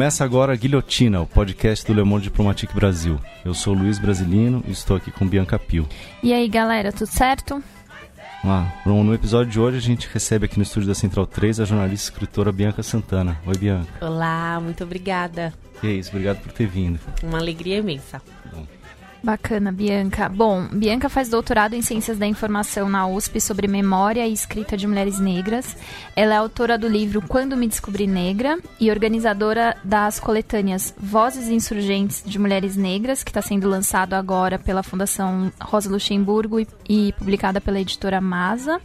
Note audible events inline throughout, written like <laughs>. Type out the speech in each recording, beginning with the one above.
Começa agora a Guilhotina, o podcast do Le Monde Diplomatique Brasil. Eu sou Luiz Brasilino e estou aqui com Bianca Pio. E aí, galera, tudo certo? Ah, no episódio de hoje a gente recebe aqui no estúdio da Central 3 a jornalista e escritora Bianca Santana. Oi, Bianca. Olá, muito obrigada. E é isso, obrigado por ter vindo. Uma alegria imensa. Bacana, Bianca. Bom, Bianca faz doutorado em Ciências da Informação na USP sobre memória e escrita de mulheres negras. Ela é autora do livro Quando Me Descobri Negra e organizadora das coletâneas Vozes Insurgentes de Mulheres Negras, que está sendo lançado agora pela Fundação Rosa Luxemburgo e, e publicada pela editora Masa.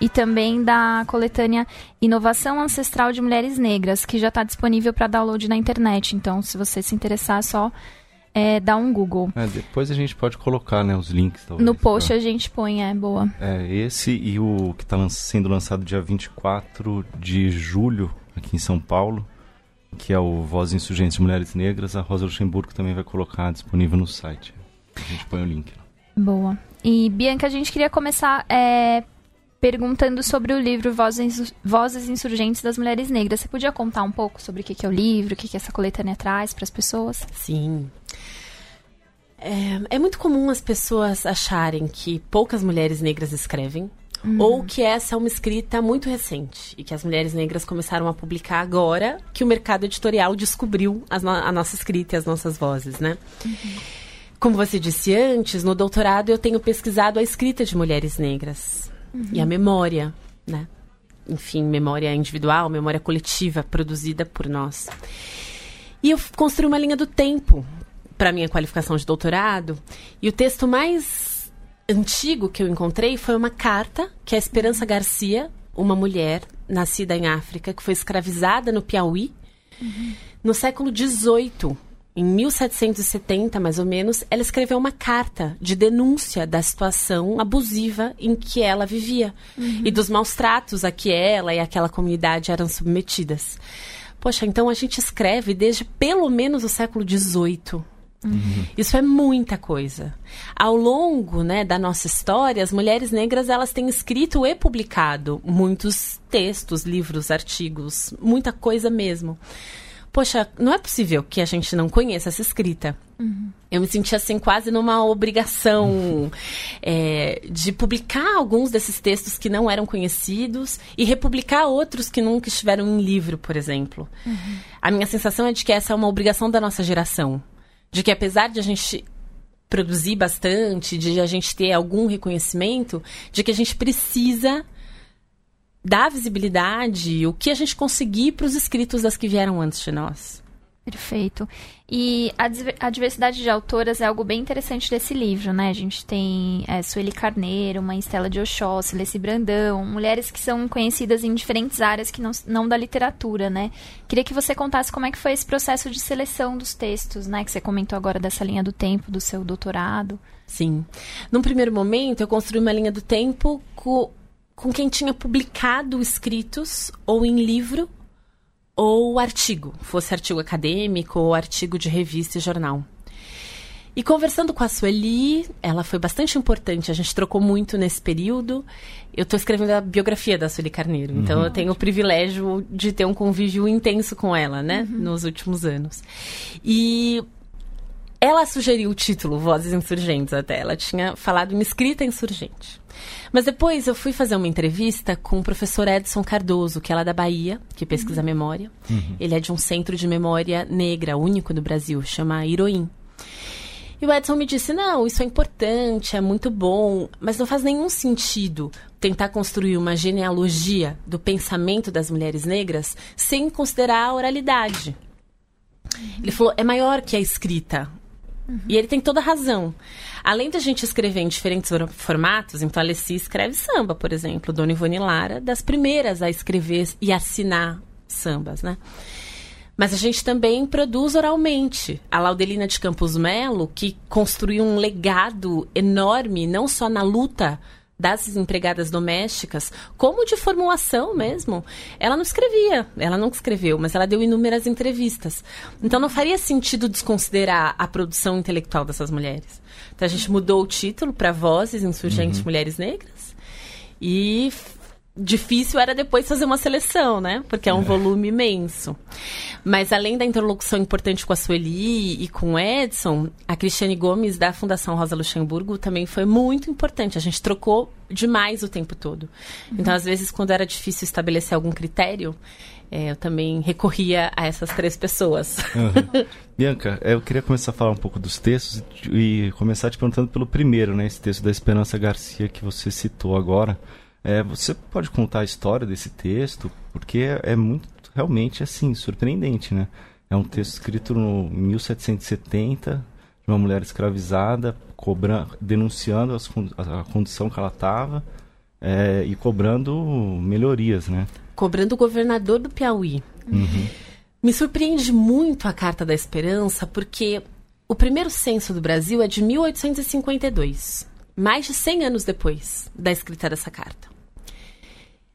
E também da coletânea Inovação Ancestral de Mulheres Negras, que já está disponível para download na internet. Então, se você se interessar, é só é, dá um Google. É, depois a gente pode colocar né, os links. Talvez, no post pra... a gente põe, é boa. É, esse e o que está lan sendo lançado dia 24 de julho aqui em São Paulo, que é o Voz Insurgentes de Mulheres Negras. A Rosa Luxemburgo também vai colocar disponível no site. A gente põe o link. Boa. E Bianca, a gente queria começar é, perguntando sobre o livro Vozes, Vozes Insurgentes das Mulheres Negras. Você podia contar um pouco sobre o que é o livro, o que essa coletânea traz para as pessoas? Sim. É, é, muito comum as pessoas acharem que poucas mulheres negras escrevem. Uhum. Ou que essa é uma escrita muito recente e que as mulheres negras começaram a publicar agora que o mercado editorial descobriu no a nossa escrita e as nossas vozes, né? Uhum. Como você disse antes, no doutorado eu tenho pesquisado a escrita de mulheres negras uhum. e a memória, né? Enfim, memória individual, memória coletiva produzida por nós. E eu construí uma linha do tempo para minha qualificação de doutorado. E o texto mais antigo que eu encontrei foi uma carta que a Esperança Garcia, uma mulher nascida em África, que foi escravizada no Piauí, uhum. no século XVIII, em 1770, mais ou menos, ela escreveu uma carta de denúncia da situação abusiva em que ela vivia uhum. e dos maus tratos a que ela e aquela comunidade eram submetidas. Poxa, então a gente escreve desde pelo menos o século XVIII. Uhum. Isso é muita coisa. Ao longo né, da nossa história, as mulheres negras elas têm escrito e publicado muitos textos, livros, artigos, muita coisa mesmo. Poxa, não é possível que a gente não conheça essa escrita. Uhum. Eu me senti assim quase numa obrigação uhum. é, de publicar alguns desses textos que não eram conhecidos e republicar outros que nunca estiveram em livro, por exemplo. Uhum. A minha sensação é de que essa é uma obrigação da nossa geração de que apesar de a gente produzir bastante, de a gente ter algum reconhecimento, de que a gente precisa dar visibilidade, o que a gente conseguir para os escritos das que vieram antes de nós. Perfeito. E a, diversidade de autoras é algo bem interessante desse livro, né? A gente tem é, Sueli Carneiro, Mãe Estela de Oxóssi, Leci Brandão, mulheres que são conhecidas em diferentes áreas que não, não da literatura, né? Queria que você contasse como é que foi esse processo de seleção dos textos, né? Que você comentou agora dessa linha do tempo do seu doutorado. Sim. Num primeiro momento, eu construí uma linha do tempo com, com quem tinha publicado escritos ou em livro ou artigo, fosse artigo acadêmico ou artigo de revista e jornal. E conversando com a Sueli, ela foi bastante importante, a gente trocou muito nesse período. Eu estou escrevendo a biografia da Sueli Carneiro, uhum. então eu tenho o privilégio de ter um convívio intenso com ela, né, uhum. nos últimos anos. E ela sugeriu o título Vozes Insurgentes até, ela tinha falado uma escrita insurgente. Mas depois eu fui fazer uma entrevista com o professor Edson Cardoso, que é lá da Bahia, que pesquisa uhum. memória. Uhum. Ele é de um centro de memória negra, único do Brasil, chama Iroim. E o Edson me disse: não, isso é importante, é muito bom, mas não faz nenhum sentido tentar construir uma genealogia do pensamento das mulheres negras sem considerar a oralidade. Ele falou: é maior que a escrita. Uhum. E ele tem toda a razão. Além da gente escrever em diferentes formatos, então a escreve samba, por exemplo. Dona Ivone Lara, das primeiras a escrever e assinar sambas, né? Mas a gente também produz oralmente. A Laudelina de Campos Melo, que construiu um legado enorme, não só na luta das empregadas domésticas, como de formulação mesmo. Ela não escrevia, ela não escreveu, mas ela deu inúmeras entrevistas. Então não faria sentido desconsiderar a produção intelectual dessas mulheres. Então a gente mudou o título para Vozes Insurgentes uhum. Mulheres Negras e difícil era depois fazer uma seleção, né? Porque é um é. volume imenso. Mas além da interlocução importante com a Sueli e com o Edson, a Cristiane Gomes da Fundação Rosa Luxemburgo também foi muito importante. A gente trocou demais o tempo todo. Uhum. Então, às vezes, quando era difícil estabelecer algum critério, é, eu também recorria a essas três pessoas. Uhum. Bianca, eu queria começar a falar um pouco dos textos e começar te perguntando pelo primeiro, né? Esse texto da Esperança Garcia que você citou agora. É, você pode contar a história desse texto? Porque é, é muito, realmente, assim, surpreendente, né? É um texto escrito no 1770, de uma mulher escravizada, cobrando, denunciando as, a condição que ela estava é, e cobrando melhorias, né? Cobrando o governador do Piauí. Uhum. Me surpreende muito a Carta da Esperança, porque o primeiro censo do Brasil é de 1852, mais de 100 anos depois da escrita dessa carta.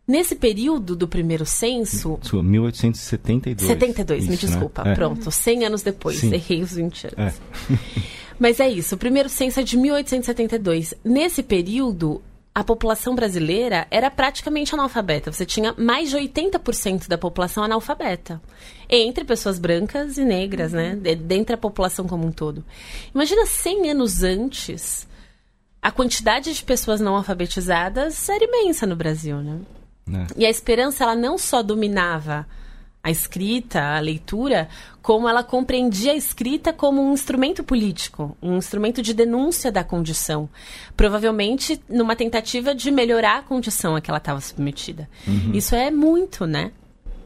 Nesse período do primeiro censo. 1872. 72, isso, me né? desculpa. Né? Pronto, 100 anos depois. Sim. Errei os 20 anos. É. <laughs> Mas é isso, o primeiro censo é de 1872. Nesse período, a população brasileira era praticamente analfabeta. Você tinha mais de 80% da população analfabeta. Entre pessoas brancas e negras, né? Dentre a população como um todo. Imagina 100 anos antes, a quantidade de pessoas não alfabetizadas era imensa no Brasil, né? É. E a esperança, ela não só dominava a escrita, a leitura, como ela compreendia a escrita como um instrumento político, um instrumento de denúncia da condição. Provavelmente numa tentativa de melhorar a condição a que ela estava submetida. Uhum. Isso é muito, né?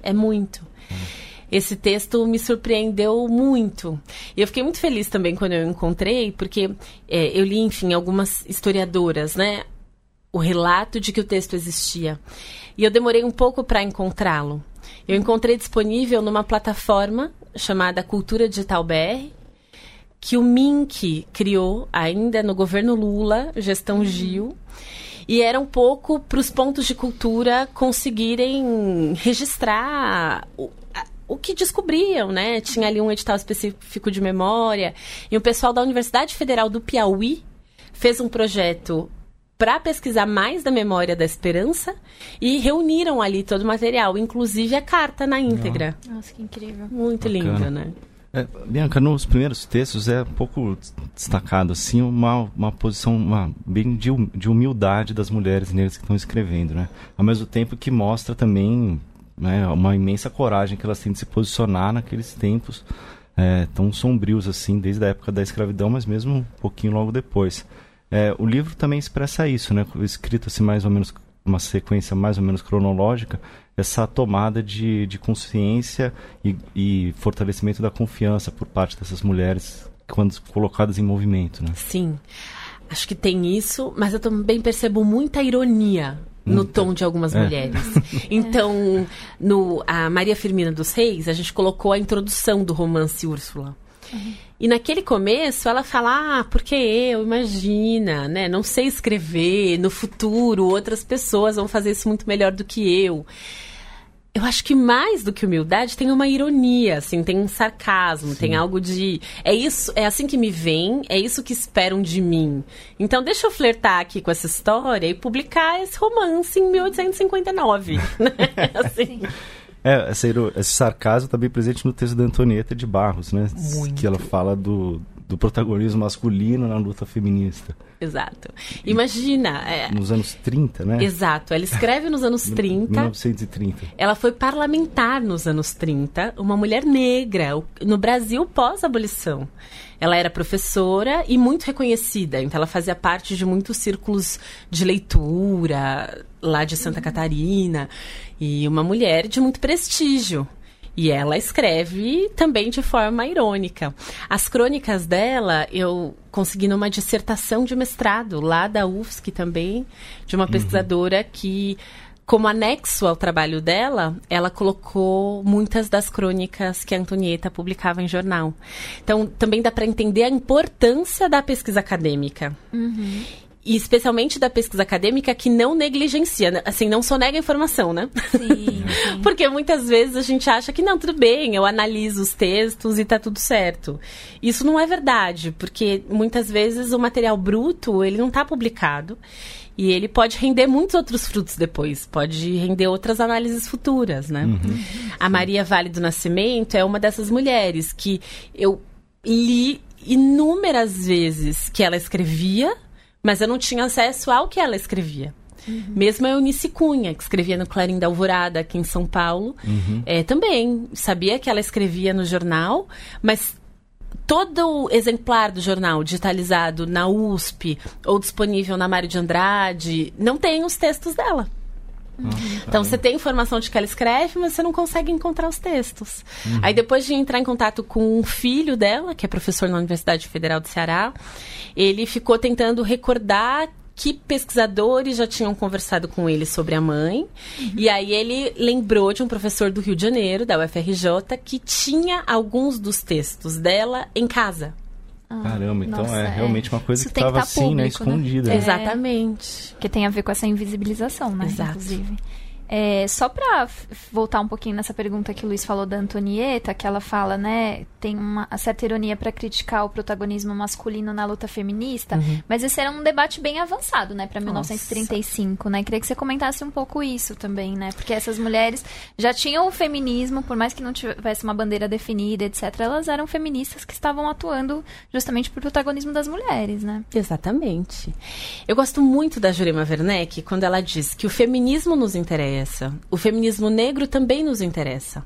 É muito. Uhum. Esse texto me surpreendeu muito. E eu fiquei muito feliz também quando eu encontrei, porque é, eu li, enfim, algumas historiadoras, né? O relato de que o texto existia. E eu demorei um pouco para encontrá-lo. Eu encontrei disponível numa plataforma chamada Cultura Digital BR, que o Mink criou ainda no governo Lula, gestão uhum. Gil. E era um pouco para os pontos de cultura conseguirem registrar o, o que descobriam, né? Tinha ali um edital específico de memória. E o pessoal da Universidade Federal do Piauí fez um projeto para pesquisar mais da memória da esperança e reuniram ali todo o material, inclusive a carta na íntegra. Nossa, que incrível. Muito Bacana. linda, né? É, Bianca, nos primeiros textos é um pouco destacado assim uma, uma posição uma, bem de, de humildade das mulheres negras que estão escrevendo, né? Ao mesmo tempo que mostra também né, uma imensa coragem que elas têm de se posicionar naqueles tempos é, tão sombrios assim, desde a época da escravidão, mas mesmo um pouquinho logo depois. É, o livro também expressa isso, né? Escrito assim mais ou menos uma sequência mais ou menos cronológica, essa tomada de, de consciência e, e fortalecimento da confiança por parte dessas mulheres quando colocadas em movimento, né? Sim. Acho que tem isso, mas eu também percebo muita ironia no tom de algumas é. mulheres. <laughs> Então, no a Maria Firmina dos Reis, a gente colocou a introdução do romance Úrsula. Uhum. E naquele começo ela fala, ah, porque eu, imagina, né? Não sei escrever, no futuro outras pessoas vão fazer isso muito melhor do que eu. Eu acho que mais do que humildade tem uma ironia, assim, tem um sarcasmo, Sim. tem algo de. É isso, é assim que me vem, é isso que esperam de mim. Então deixa eu flertar aqui com essa história e publicar esse romance em 1859. <laughs> né? <laughs> assim. É, essa, esse sarcasmo também tá presente no texto da Antonieta de Barros, né? Muito. Que ela fala do, do protagonismo masculino na luta feminista. Exato. Imagina. É... Nos anos 30, né? Exato. Ela escreve nos anos 30. 1930. Ela foi parlamentar nos anos 30, uma mulher negra, no Brasil pós-abolição. Ela era professora e muito reconhecida, então ela fazia parte de muitos círculos de leitura lá de Santa Catarina e uma mulher de muito prestígio. E ela escreve também de forma irônica. As crônicas dela eu consegui numa dissertação de mestrado lá da UFSC também, de uma uhum. pesquisadora que como anexo ao trabalho dela, ela colocou muitas das crônicas que a Antonieta publicava em jornal. Então, também dá para entender a importância da pesquisa acadêmica. Uhum. E especialmente da pesquisa acadêmica que não negligencia, né? assim, não só nega informação, né? Sim, <laughs> sim. Porque muitas vezes a gente acha que não, tudo bem, eu analiso os textos e tá tudo certo. Isso não é verdade, porque muitas vezes o material bruto, ele não está publicado. E ele pode render muitos outros frutos depois, pode render outras análises futuras, né? A Maria Vale do Nascimento é uma dessas mulheres que eu li inúmeras vezes que ela escrevia, mas eu não tinha acesso ao que ela escrevia. Mesmo a Eunice Cunha, que escrevia no Clarim da Alvorada, aqui em São Paulo, é, também sabia que ela escrevia no jornal, mas todo exemplar do jornal digitalizado na USP ou disponível na Mário de Andrade não tem os textos dela. Então você tem informação de que ela escreve, mas você não consegue encontrar os textos. Aí depois de entrar em contato com um filho dela, que é professor na Universidade Federal do Ceará, ele ficou tentando recordar que pesquisadores já tinham conversado com ele sobre a mãe. E aí ele lembrou de um professor do Rio de Janeiro, da UFRJ, que tinha alguns dos textos dela em casa. Caramba, então Nossa, é é. realmente uma coisa Isso que tem que estava tá assim, né? público, né? Escondida. É. Exatamente. Que tem a ver com essa invisibilização, né? Exato. Inclusive. É, só para voltar um pouquinho nessa pergunta que o Luiz falou da Antonieta, que ela fala, né, tem uma certa ironia para criticar o protagonismo masculino na luta feminista, mas esse era um debate bem avançado, né, para 1935, né? Queria que você comentasse um pouco isso também, né? Porque essas mulheres já tinham o feminismo, por mais que não tivesse uma bandeira definida, etc, elas eram feministas que estavam atuando justamente por protagonismo das mulheres, né? Exatamente. Eu gosto muito da Jurema Werneck quando ela diz que o feminismo nos interessa, o feminismo negro também nos interessa.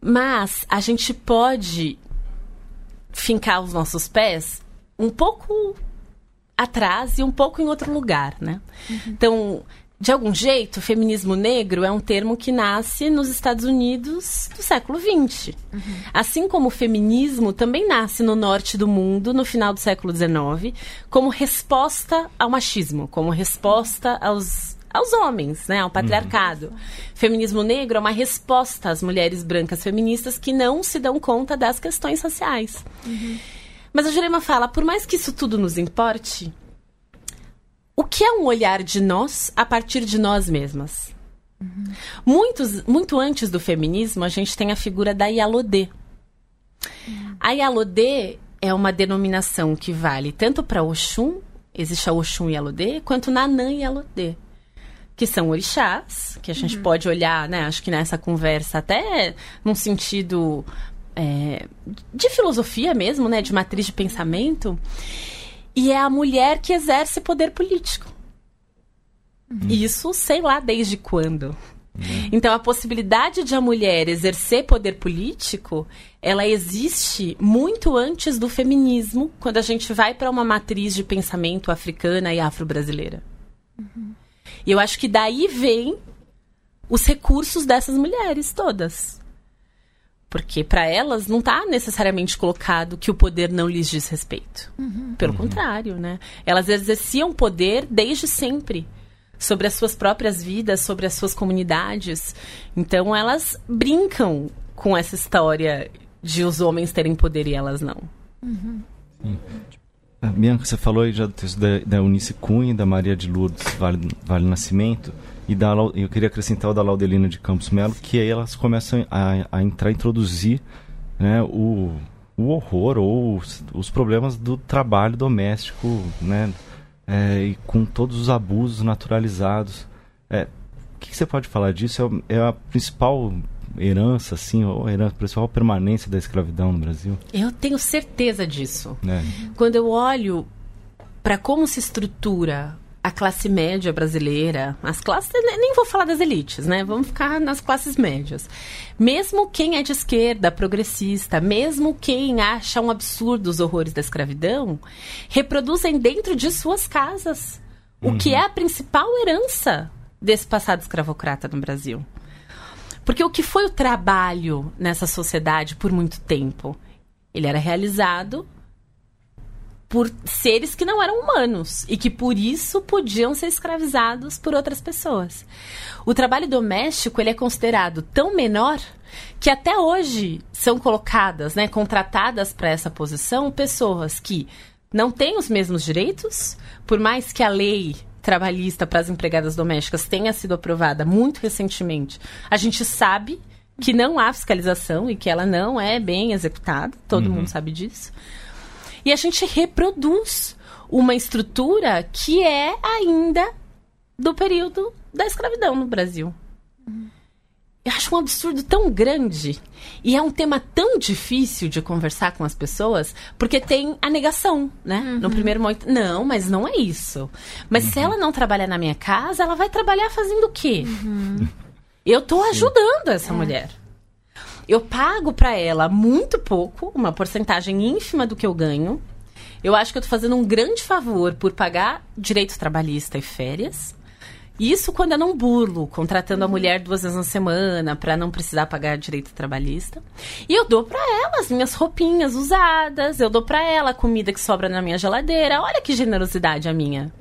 Mas a gente pode fincar os nossos pés um pouco atrás e um pouco em outro lugar, né? Então, de algum jeito, o feminismo negro é um termo que nasce nos Estados Unidos do século XX. Assim como o feminismo também nasce no norte do mundo, no final do século XIX, como resposta ao machismo, como resposta aos, aos homens, né, ao patriarcado. Feminismo negro é uma resposta às mulheres brancas feministas que não se dão conta das questões sociais. Mas a Jurema fala, por mais que isso tudo nos importe, o que é um olhar de nós a partir de nós mesmas? Muitos, muito antes do feminismo, a gente tem a figura da Yalodê. A Yalodê é uma denominação que vale tanto para Oxum, existe a Oxum Yalodê, quanto Nanã Yalodê. Que são orixás, que a gente pode olhar, né? Acho que nessa conversa, até num sentido é, de filosofia mesmo, né? De matriz de pensamento. E é a mulher que exerce poder político. Isso, sei lá desde quando. Então, a possibilidade de a mulher exercer poder político, ela existe muito antes do feminismo, quando a gente vai para uma matriz de pensamento africana e afro-brasileira. E eu acho que daí vem os recursos dessas mulheres todas. Porque para elas não está necessariamente colocado que o poder não lhes diz respeito. Pelo contrário, né? Elas exerciam poder desde sempre sobre as suas próprias vidas, sobre as suas comunidades. Então elas brincam com essa história de os homens terem poder e elas não. Ah, Bianca, você falou aí já do texto da, da Eunice Cunha, da Maria de Lourdes Vale, vale Nascimento, e da, eu queria acrescentar o da Laudelina de Campos Melo, que aí elas começam a, a entrar, introduzir né, o, o horror ou os, os problemas do trabalho doméstico, né, é, e com todos os abusos naturalizados. É, o que, que você pode falar disso? É, é a principal herança, assim, ou herança, principal permanência da escravidão no Brasil? Eu tenho certeza disso. Né? Quando eu olho para como se estrutura a classe média brasileira, as classes, ne- nem vou falar das elites, né? Vamos ficar nas classes médias. Mesmo quem é de esquerda, progressista, mesmo quem acha um absurdo os horrores da escravidão, reproduzem dentro de suas casas o que é a principal herança desse passado escravocrata no Brasil. Porque o que foi o trabalho nessa sociedade por muito tempo? Ele era realizado por seres que não eram humanos e que por isso podiam ser escravizados por outras pessoas. O trabalho doméstico ele é considerado tão menor que até hoje são colocadas, né, contratadas para essa posição pessoas que não têm os mesmos direitos, por mais que a lei trabalhista para as empregadas domésticas tenha sido aprovada muito recentemente. A gente sabe que não há fiscalização e que ela não é bem executada, todo mundo sabe disso. E a gente reproduz uma estrutura que é ainda do período da escravidão no Brasil. Eu acho um absurdo tão grande. E é um tema tão difícil de conversar com as pessoas, porque tem a negação, né? No primeiro momento, não, mas não é isso. Mas se ela não trabalhar na minha casa, ela vai trabalhar fazendo o quê? Eu tô ajudando essa mulher. Eu pago para ela muito pouco, uma porcentagem ínfima do que eu ganho. Eu acho que eu tô fazendo um grande favor por pagar direito trabalhista e férias. Isso quando eu não burlo, contratando a mulher duas vezes na semana para não precisar pagar direito trabalhista. E eu dou para ela as minhas roupinhas usadas, eu dou para ela a comida que sobra na minha geladeira. Olha que generosidade a minha.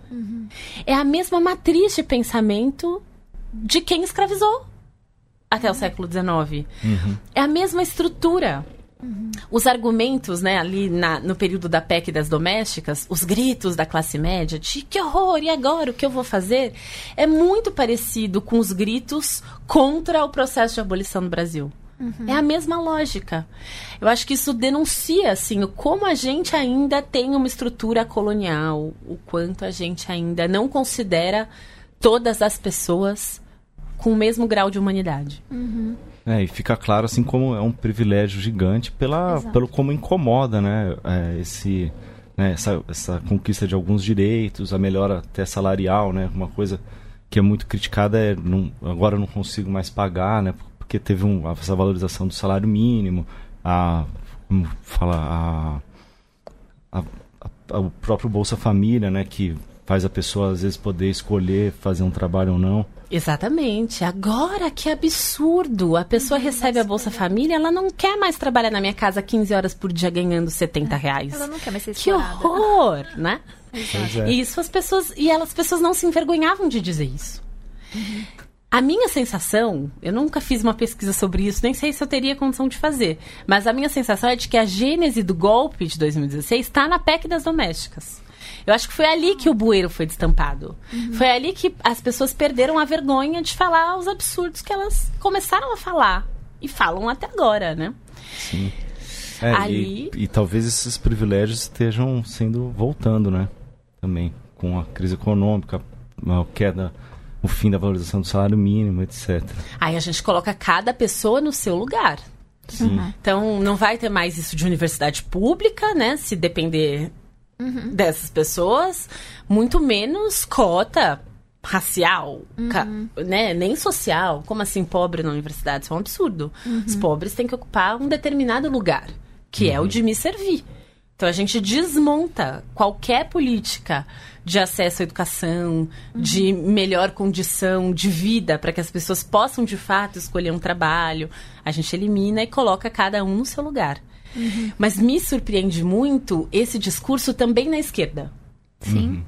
É a mesma matriz de pensamento de quem escravizou até o século XIX. É a mesma estrutura. Os argumentos, né, ali na- no período da PEC das domésticas, os gritos da classe média de que horror, e agora o que eu vou fazer? É muito parecido com os gritos contra o processo de abolição no Brasil. É a mesma lógica. Eu acho que isso denuncia, assim, como a gente ainda tem uma estrutura colonial, o quanto a gente ainda não considera todas as pessoas com o mesmo grau de humanidade. É, e fica claro assim como é um privilégio gigante pela, Exato. pelo como incomoda, né, é, esse, né, essa, essa conquista de alguns direitos, a melhora até salarial, né, uma coisa que é muito criticada é não, agora eu não consigo mais pagar, né, porque teve um, essa valorização do salário mínimo, a como fala a, a- a- o próprio Bolsa Família, né, que faz a pessoa às vezes poder escolher fazer um trabalho ou não. Exatamente. Agora, que absurdo. A pessoa recebe a Bolsa Família, ela não quer mais trabalhar na minha casa 15 horas por dia ganhando 70 reais. Ela não quer mais ser Que explorada. horror, <laughs> né? É. E isso as pessoas. E elas, as pessoas não se envergonhavam de dizer isso. A minha sensação, eu nunca fiz uma pesquisa sobre isso, nem sei se eu teria condição de fazer. Mas a minha sensação é de que a gênese do golpe de 2016 está na PEC das domésticas. Eu acho que foi ali que o bueiro foi destampado. Foi ali que as pessoas perderam a vergonha de falar os absurdos que elas começaram a falar. E falam até agora, né? É, Ali- e, e talvez esses privilégios estejam sendo voltando, né? Também com a crise econômica, a queda, o fim da valorização do salário mínimo, etc. Aí a gente coloca cada pessoa no seu lugar. Sim. Então, não vai ter mais isso de universidade pública, né? Se depender dessas pessoas. Muito menos cota racial, ca- né? Nem social. Como assim, pobre na universidade? Isso é um absurdo. Os pobres têm que ocupar um determinado lugar, que é o de me servir. Então, a gente desmonta qualquer política de acesso à educação, de melhor condição de vida para que as pessoas possam de fato escolher um trabalho. A gente elimina e coloca cada um no seu lugar. Mas me surpreende muito esse discurso também na esquerda. Sim.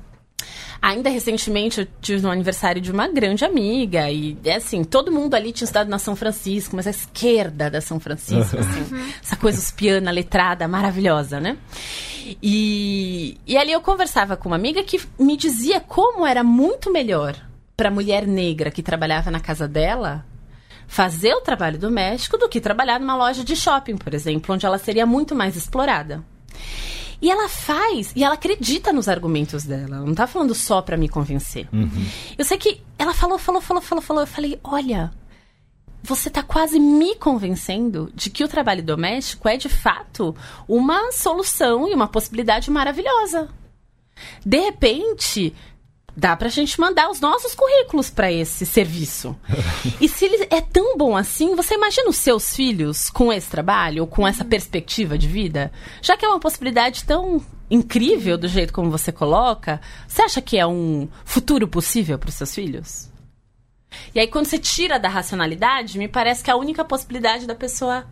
Ainda recentemente eu tive um aniversário de uma grande amiga e é assim, todo mundo ali tinha estudado na São Francisco, mas a esquerda da São Francisco, assim, essa coisa uspiana, letrada, maravilhosa, né? E, e ali eu conversava com uma amiga que me dizia como era muito melhor para mulher negra que trabalhava na casa dela fazer o trabalho doméstico do que trabalhar numa loja de shopping, por exemplo, onde ela seria muito mais explorada. E ela faz, e ela acredita nos argumentos dela. Ela não tá falando só pra me convencer. Eu sei que ela falou, falou, falou, falou, falou. Eu falei, olha, você tá quase me convencendo de que o trabalho doméstico é de fato uma solução e uma possibilidade maravilhosa. De repente, dá pra gente mandar os nossos currículos pra esse serviço. e se ele é tão bom assim, você imagina os seus filhos com esse trabalho, ou com essa perspectiva de vida? Já que é uma possibilidade tão incrível do jeito como você coloca, você acha que é um futuro possível para os seus filhos? E aí, quando você tira da racionalidade, me parece que é a única possibilidade da pessoa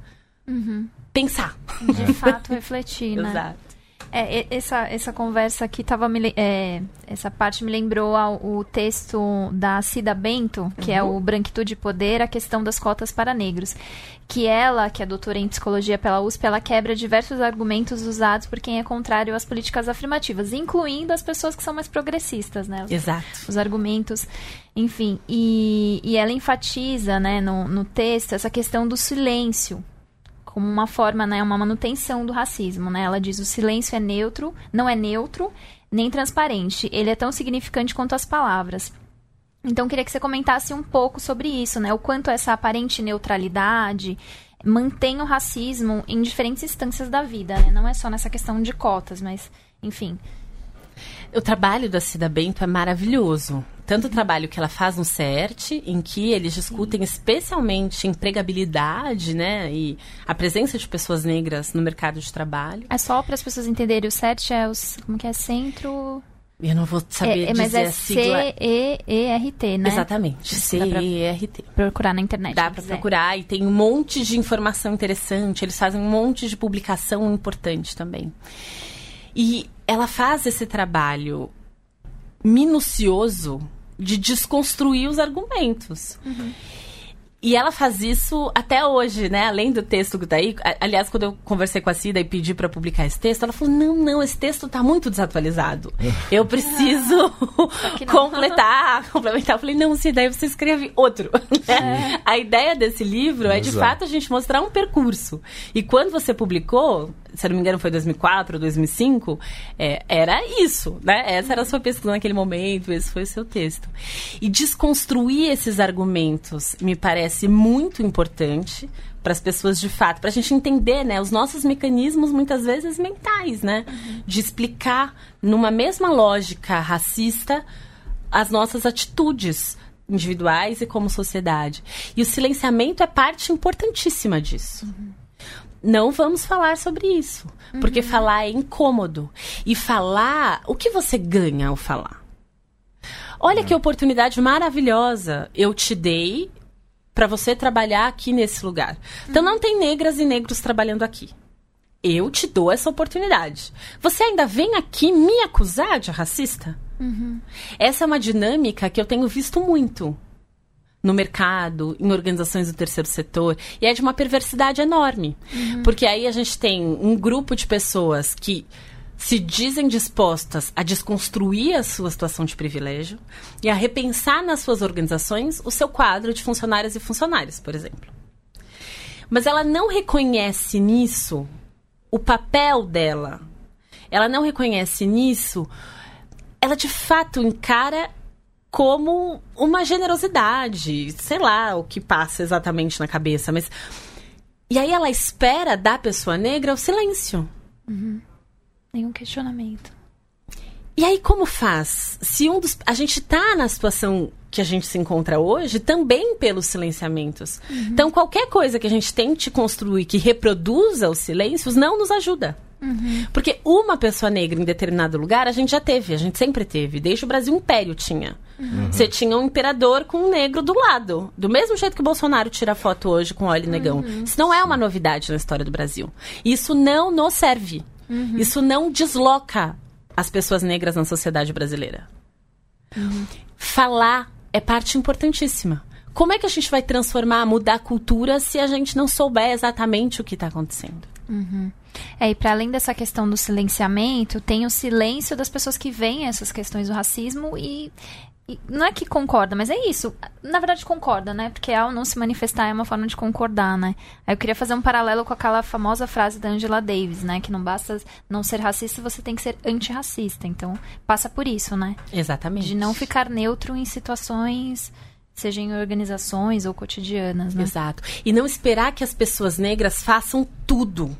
pensar. De fato, refletir, né? <laughs> Exato. É, essa, essa conversa aqui tava me, é, essa parte me lembrou ao- o texto da Cida Bento, que é o Branquitude e Poder, a questão das cotas para negros. Que ela, que é doutora em psicologia pela USP, ela quebra diversos argumentos usados por quem é contrário às políticas afirmativas, incluindo as pessoas que são mais progressistas, né? Os- Exato. os argumentos, enfim. E, e ela enfatiza, né, no, no texto, essa questão do silêncio como uma forma, né, uma manutenção do racismo, né? Ela diz o silêncio é neutro, não é neutro, nem transparente. Ele é tão significante quanto as palavras. Então, queria que você comentasse um pouco sobre isso, né? O quanto essa aparente neutralidade mantém o racismo em diferentes instâncias da vida, né? Não é só nessa questão de cotas, mas, enfim. O trabalho da Cida Bento é maravilhoso. Tanto o trabalho que ela faz no CERT, em que eles discutem especialmente empregabilidade, né? E a presença de pessoas negras no mercado de trabalho. É só para as pessoas entenderem, o CERT é os, como que é, Centro... Eu não vou saber é, é, mas dizer é a sigla. C-E-E-R-T, né? Exatamente, C-E-R-T. Procurar na internet. Dá para procurar e tem um monte de informação interessante. Eles fazem um monte de publicação importante também. E ela faz esse trabalho minucioso de desconstruir os argumentos. E ela faz isso até hoje, né? Além do texto que tá aí. Aliás, quando eu conversei com a Cida e pedi para publicar esse texto, ela falou: não, não, esse texto tá muito desatualizado. <laughs> Eu preciso completar, complementar. Eu falei, não, Cida, aí você escreve outro. <laughs> A ideia desse livro é, de Exato. fato, a gente mostrar um percurso. E quando você publicou, se não me engano, foi 2004 ou 2005, é, era isso, né? Essa era a sua pesquisa naquele momento, esse foi o seu texto. E desconstruir esses argumentos me parece muito importante para as pessoas de fato, para a gente entender, né, os nossos mecanismos muitas vezes mentais, né, de explicar numa mesma lógica racista as nossas atitudes individuais e como sociedade. E o silenciamento é parte importantíssima disso. Não vamos falar sobre isso, porque falar é incômodo. E falar, o que você ganha ao falar? Olha que oportunidade maravilhosa eu te dei para você trabalhar aqui nesse lugar. Então não tem negras e negros trabalhando aqui. Eu te dou essa oportunidade. Você ainda vem aqui me acusar de racista? Essa é uma dinâmica que eu tenho visto muito no mercado, em organizações do terceiro setor, e é de uma perversidade enorme. Porque aí a gente tem um grupo de pessoas que se dizem dispostas a desconstruir a sua situação de privilégio e a repensar nas suas organizações o seu quadro de funcionárias e funcionários, por exemplo. Mas ela não reconhece nisso o papel dela. Ela não reconhece nisso. Ela de fato encara como uma generosidade, sei lá o que passa exatamente na cabeça, mas e aí ela espera da pessoa negra o silêncio. Nenhum questionamento. E aí como faz? Se um dos a gente tá na situação que a gente se encontra hoje também pelos silenciamentos. Então qualquer coisa que a gente tente construir que reproduza os silêncios não nos ajuda. Porque uma pessoa negra em determinado lugar a gente já teve, a gente sempre teve, desde o Brasil Império tinha. Você tinha um imperador com um negro do lado. Do mesmo jeito que o Bolsonaro tira foto hoje com óleo negão. Isso não é uma novidade na história do Brasil. Isso não nos serve. Isso não desloca as pessoas negras na sociedade brasileira. Falar é parte importantíssima. Como é que a gente vai transformar, mudar a cultura se a gente não souber exatamente o que está acontecendo? É, e para além dessa questão do silenciamento, tem o silêncio das pessoas que veem essas questões do racismo e, e não é que concorda, mas é isso. Na verdade, concorda, né? Porque ao não se manifestar é uma forma de concordar, né? Aí eu queria fazer um paralelo com aquela famosa frase da Angela Davis, né? Que não basta não ser racista, você tem que ser antirracista. Então, passa por isso, né? Exatamente. De não ficar neutro em situações, seja em organizações ou cotidianas, né? Exato. E não esperar que as pessoas negras façam tudo.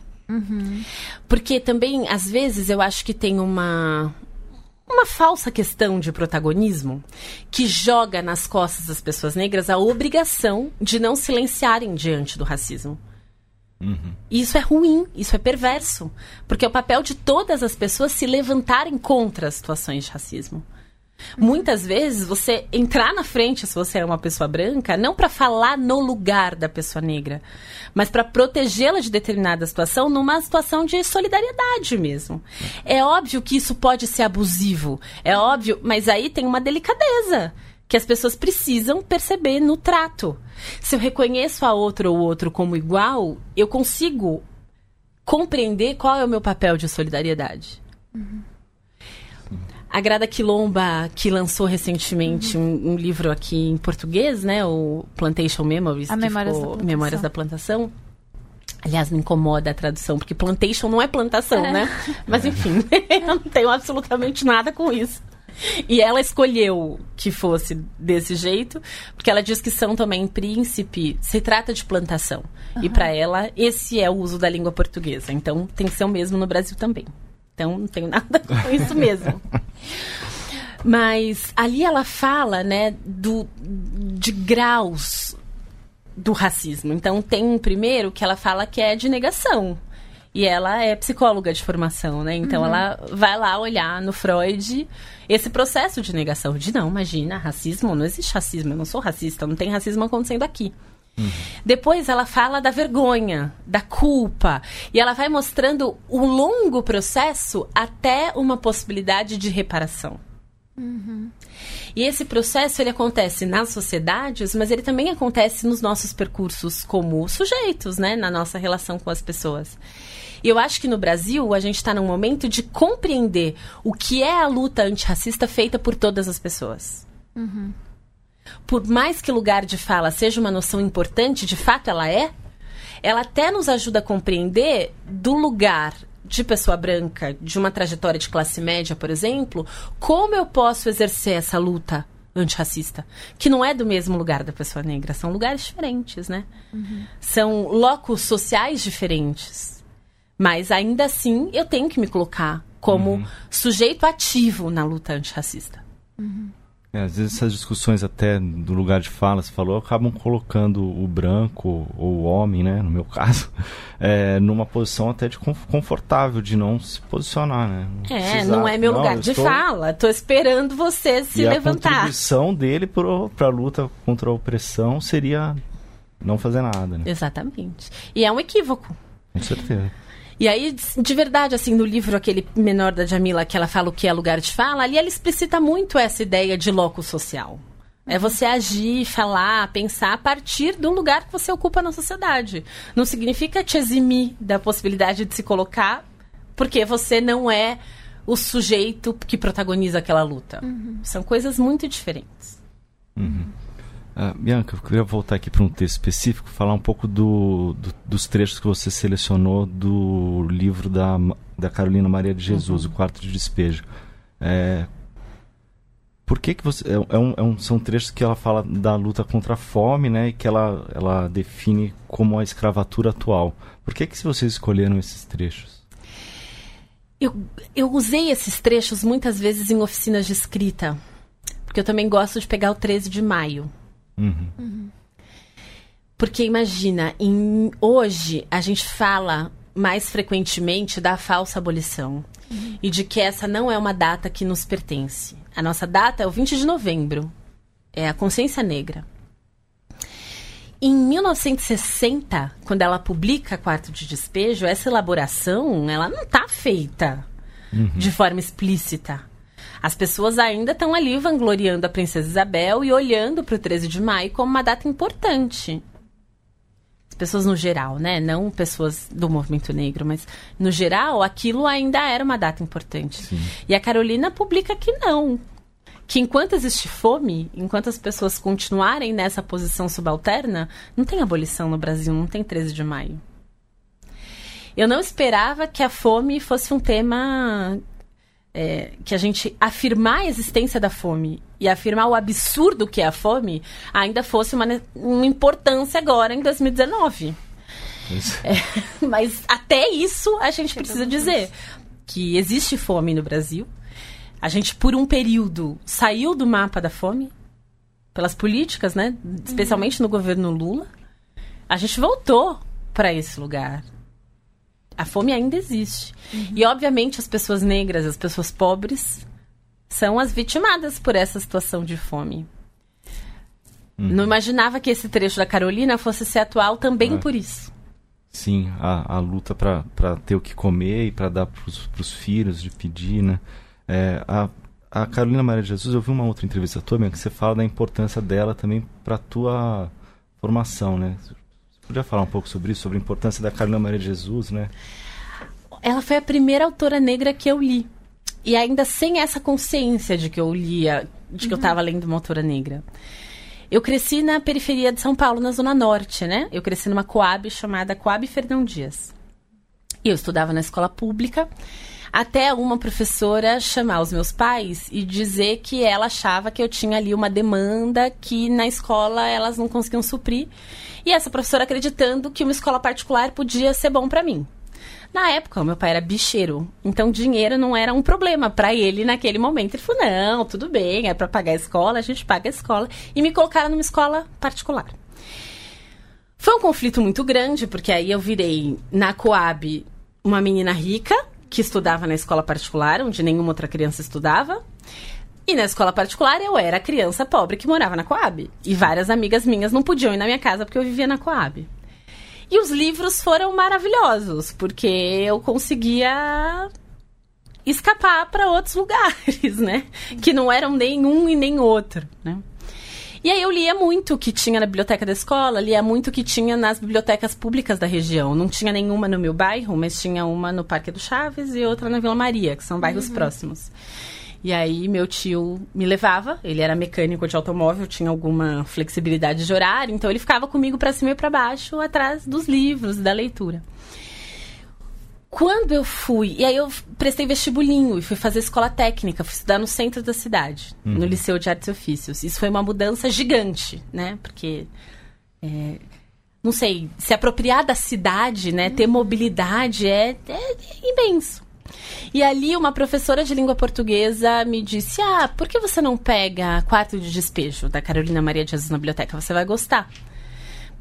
Porque também, às vezes, eu acho que tem uma. Uma falsa questão de protagonismo que joga nas costas das pessoas negras a obrigação de não silenciarem diante do racismo. E isso é ruim, isso é perverso. Porque é o papel de todas as pessoas se levantarem contra as situações de racismo. Muitas vezes você entrar na frente, se você é uma pessoa branca, não para falar no lugar da pessoa negra, mas para protegê-la de determinada situação numa situação de solidariedade mesmo. É óbvio que isso pode ser abusivo, é óbvio, mas aí tem uma delicadeza que as pessoas precisam perceber no trato. Se eu reconheço a outra ou outro como igual, eu consigo compreender qual é o meu papel de solidariedade. A Grada Quilomba, que lançou recentemente um, um livro aqui em português, né? O Plantation Memories, A que Memórias ficou da Plantação. Memórias da Plantação. Aliás, me incomoda a tradução, porque plantation não é plantação, né? Mas enfim, <laughs> eu não tenho absolutamente nada com isso. E ela escolheu que fosse desse jeito, porque ela diz que São Tomé em Príncipe se trata de plantação. E para ela, esse é o uso da língua portuguesa. Então, tem que ser o mesmo no Brasil também. Então, não tenho <laughs> nada com isso mesmo. Mas ali ela fala, né, do, de graus do racismo. Então, tem um primeiro que ela fala que é de negação. E ela é psicóloga de formação, né? Então uhum. ela vai lá olhar no Freud esse processo de negação. De não, imagina, racismo, não existe racismo, eu não sou racista, não tem racismo acontecendo aqui. Depois ela fala da vergonha, da culpa, e ela vai mostrando o longo processo até uma possibilidade de reparação. Uhum. E esse processo ele acontece nas sociedades, mas ele também acontece nos nossos percursos como sujeitos, né, na nossa relação com as pessoas. E eu acho que no Brasil a gente está num momento de compreender o que é a luta antirracista feita por todas as pessoas. Uhum. Por mais que lugar de fala seja uma noção importante, de fato ela é, ela até nos ajuda a compreender do lugar de pessoa branca, de uma trajetória de classe média, por exemplo, como eu posso exercer essa luta antirracista, que não é do mesmo lugar da pessoa negra, são lugares diferentes, né? Uhum. São locos sociais diferentes. Mas ainda assim, eu tenho que me colocar como uhum. sujeito ativo na luta antirracista. Uhum. É, às vezes essas discussões até do lugar de fala, você falou, acabam colocando o branco ou o homem, né, no meu <laughs> caso, é, numa posição até de confortável de não se posicionar, né? Não é, precisar, não é meu não, lugar de estou... fala. Estou esperando você se e levantar. A contribuição dele para a luta contra a opressão seria não fazer nada. Né? Exatamente. E é um equívoco. Com certeza. E aí, de verdade, assim, no livro aquele menor da Jamila, que ela fala o que é lugar de fala, ali ela explicita muito essa ideia de loco social. É você agir, falar, pensar a partir do lugar que você ocupa na sociedade. Não significa te eximir da possibilidade de se colocar porque você não é o sujeito que protagoniza aquela luta. Uhum. São coisas muito diferentes. Uhum. Uh, Bianca, eu queria voltar aqui para um texto específico, falar um pouco do, do, dos trechos que você selecionou do livro da, da Carolina Maria de Jesus, uhum. O Quarto de Despejo. É, por que, que você. É, é, um, é um, são trechos que ela fala da luta contra a fome, né? E que ela, ela define como a escravatura atual. Por que, que vocês escolheram esses trechos? Eu, eu usei esses trechos muitas vezes em oficinas de escrita. Porque eu também gosto de pegar o 13 de maio Uhum. Uhum. Porque imagina, em, hoje a gente fala mais frequentemente da falsa abolição uhum. e de que essa não é uma data que nos pertence. A nossa data é o 20 de novembro, é a consciência negra. Em 1960, quando ela publica Quarto de Despejo, essa elaboração ela não está feita uhum. de forma explícita. As pessoas ainda estão ali vangloriando a Princesa Isabel e olhando para o 13 de maio como uma data importante. As pessoas no geral, né? Não pessoas do movimento negro, mas no geral, aquilo ainda era uma data importante. Sim. E a Carolina publica que não. Que enquanto existe fome, enquanto as pessoas continuarem nessa posição subalterna, não tem abolição no Brasil, não tem 13 de maio. Eu não esperava que a fome fosse um tema é, que a gente afirmar a existência da fome e afirmar o absurdo que é a fome ainda fosse uma, uma importância agora em 2019. É, <laughs> mas até isso a gente precisa dizer que existe fome no Brasil. A gente, por um período, saiu do mapa da fome pelas políticas, né? Especialmente uhum. no governo Lula. A gente voltou para esse lugar a fome ainda existe. Uhum. E, obviamente, as pessoas negras, as pessoas pobres, são as vitimadas por essa situação de fome. Uhum. Não imaginava que esse trecho da Carolina fosse ser atual também é. por isso. Sim, a, a luta para ter o que comer e para dar para os filhos, de pedir, né? É, a, a Carolina Maria de Jesus, eu vi uma outra entrevista tua, que você fala da importância dela também para a tua formação, né? Podia falar um pouco sobre isso, sobre a importância da Carolina Maria de Jesus, né? Ela foi a primeira autora negra que eu li. E ainda sem essa consciência de que eu lia, de que uhum. eu estava lendo uma autora negra. Eu cresci na periferia de São Paulo, na Zona Norte, né? Eu cresci numa Coab chamada Coab Fernão Dias. E eu estudava na escola pública, até uma professora chamar os meus pais e dizer que ela achava que eu tinha ali uma demanda que na escola elas não conseguiam suprir. E essa professora acreditando que uma escola particular podia ser bom para mim. Na época, meu pai era bicheiro, então dinheiro não era um problema para ele naquele momento. Ele falou: não, tudo bem, é para pagar a escola, a gente paga a escola. E me colocaram numa escola particular. Foi um conflito muito grande, porque aí eu virei na Coab uma menina rica, que estudava na escola particular, onde nenhuma outra criança estudava. E na escola particular eu era criança pobre que morava na Coab. E várias amigas minhas não podiam ir na minha casa porque eu vivia na Coab. E os livros foram maravilhosos, porque eu conseguia escapar para outros <laughs> lugares, né? Que não eram nenhum e nem outro, né? E aí eu lia muito o que tinha na biblioteca da escola, lia muito o que tinha nas bibliotecas públicas da região. Não tinha nenhuma no meu bairro, mas tinha uma no Parque do Chaves e outra na Vila Maria, que são bairros uhum. próximos. E aí meu tio me levava, ele era mecânico de automóvel, tinha alguma flexibilidade de horário, então ele ficava comigo para cima e para baixo atrás dos livros, da leitura. Quando eu fui, e aí eu prestei vestibulinho e fui fazer escola técnica, fui estudar no centro da cidade, uhum. no Liceu de Artes e Ofícios. Isso foi uma mudança gigante, né? Porque é, não sei, se apropriar da cidade, né, ter mobilidade é, é, imenso. E ali uma professora de língua portuguesa me disse: Ah, por que você não pega Quarto de Despejo da Carolina Maria de Jesus na biblioteca? Você vai gostar.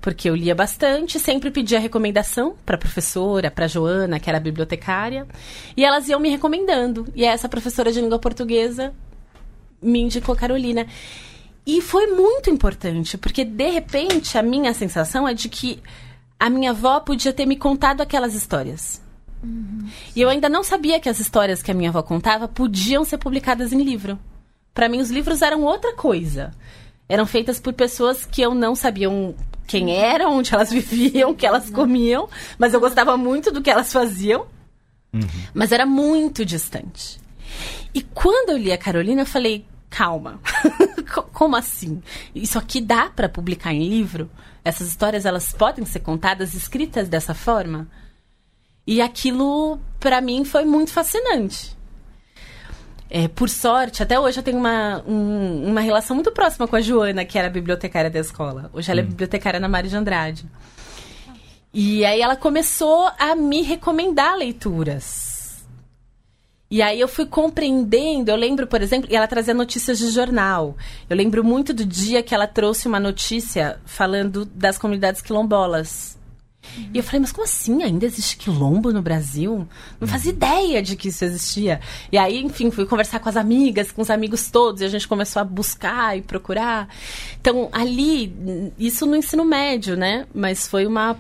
Porque eu lia bastante, sempre pedia recomendação para professora, para Joana, que era bibliotecária, e elas iam me recomendando. E essa professora de língua portuguesa me indicou Carolina. E foi muito importante, porque de repente a minha sensação é de que a minha avó podia ter me contado aquelas histórias. Uhum. E eu ainda não sabia que as histórias que a minha avó contava podiam ser publicadas em livro. Para mim, os livros eram outra coisa. Eram feitas por pessoas que eu não sabia quem eram, onde elas <laughs> viviam, o que elas comiam, mas eu gostava muito do que elas faziam. Uhum. Mas era muito distante. E quando eu li a Carolina, eu falei: calma, <laughs> como assim? Isso aqui dá para publicar em livro? Essas histórias elas podem ser contadas, escritas dessa forma? E aquilo, para mim, foi muito fascinante. É, por sorte, até hoje eu tenho uma, um, uma relação muito próxima com a Joana, que era bibliotecária da escola. Hoje ela é hum. bibliotecária na Mário de Andrade. E aí ela começou a me recomendar leituras. E aí eu fui compreendendo, eu lembro, por exemplo, e ela trazia notícias de jornal. Eu lembro muito do dia que ela trouxe uma notícia falando das comunidades quilombolas. Uhum. E eu falei, mas como assim? Ainda existe quilombo no Brasil? Não fazia uhum. ideia de que isso existia. E aí, enfim, fui conversar com as amigas, com os amigos todos, e a gente começou a buscar e procurar. Então, ali, isso no ensino médio, né? Mas foi uma.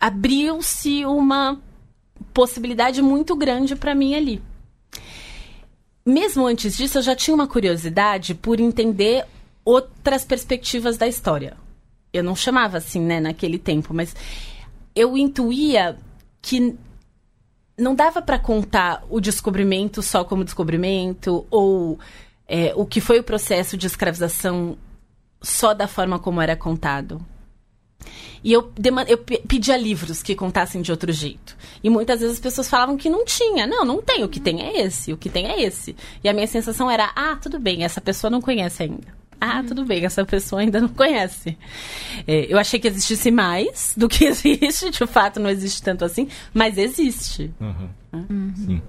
Abriu-se uma possibilidade muito grande para mim ali. Mesmo antes disso, eu já tinha uma curiosidade por entender outras perspectivas da história. Eu não chamava assim, né, naquele tempo, mas eu intuía que não dava para contar o descobrimento só como descobrimento ou é, o que foi o processo de escravização só da forma como era contado. E eu, eu pedia livros que contassem de outro jeito. E muitas vezes as pessoas falavam que não tinha. Não, não tem. O que tem é esse. O que tem é esse. E a minha sensação era: ah, tudo bem, essa pessoa não conhece ainda. Ah, tudo bem, essa pessoa ainda não conhece. É, eu achei que existisse mais do que <laughs> existe, de fato não existe tanto assim, mas existe. Uhum. Uhum. Sim.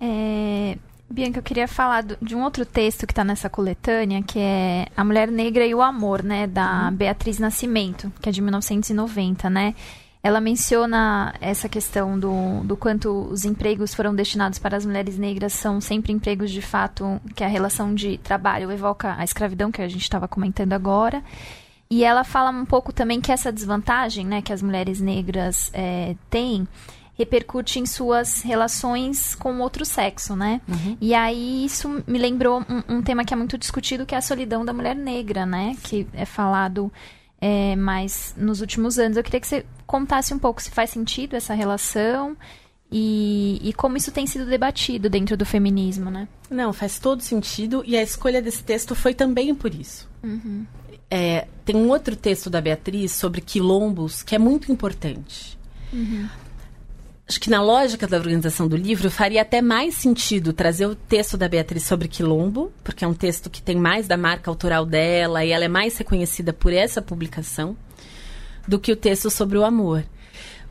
É, Bianca, eu queria falar do, de um outro texto que está nessa coletânea, que é A Mulher Negra e o Amor, né, da uhum. Beatriz Nascimento, que é de 1990, né? Ela menciona essa questão do, do quanto os empregos foram destinados para as mulheres negras são sempre empregos de fato que a relação de trabalho evoca a escravidão que a gente estava comentando agora. E ela fala um pouco também que essa desvantagem né, que as mulheres negras é, têm repercute em suas relações com outro sexo, né? Uhum. E aí isso me lembrou um, um, tema que é muito discutido, que é a solidão da mulher negra, né? Que é falado é, mais nos últimos anos. Eu queria que você contasse um pouco se faz sentido essa relação e, e como isso tem sido debatido dentro do feminismo, né? Não, faz todo sentido e a escolha desse texto foi também por isso. Uhum. é, tem um outro texto da Beatriz sobre quilombos que é muito importante. Acho que na lógica da organização do livro faria até mais sentido trazer o texto da Beatriz sobre quilombo, porque é um texto que tem mais da marca autoral dela e ela é mais reconhecida por essa publicação, do que o texto sobre o amor.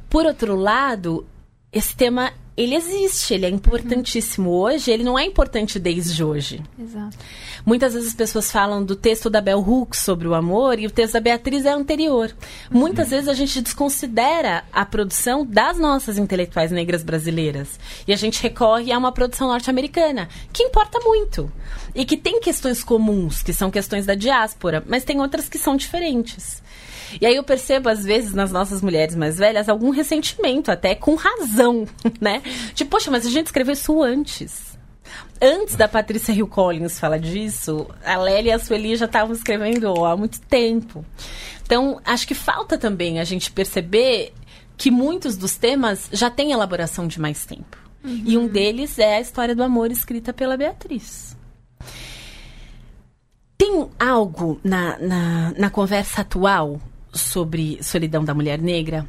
Por outro lado, esse tema ele existe, ele é importantíssimo hoje, ele não é importante desde hoje. Exato. Muitas vezes as pessoas falam do texto da Bell Hooks sobre o amor e o texto da Beatriz é anterior. Muitas vezes a gente desconsidera a produção das nossas intelectuais negras brasileiras e a gente recorre a uma produção norte-americana, que importa muito e que tem questões comuns, que são questões da diáspora, mas tem outras que são diferentes. E aí eu percebo, às vezes, nas nossas mulheres mais velhas, algum ressentimento, até com razão, <laughs> né? Tipo, poxa, mas a gente escreveu isso antes. Antes da Patrícia Hill Collins falar disso, a Lélia e a Sueli já estavam escrevendo há muito tempo. Então, acho que falta também a gente perceber que muitos dos temas já têm elaboração de mais tempo. E um deles é a história do amor escrita pela Beatriz. Tem algo na, na, na conversa atual sobre solidão da mulher negra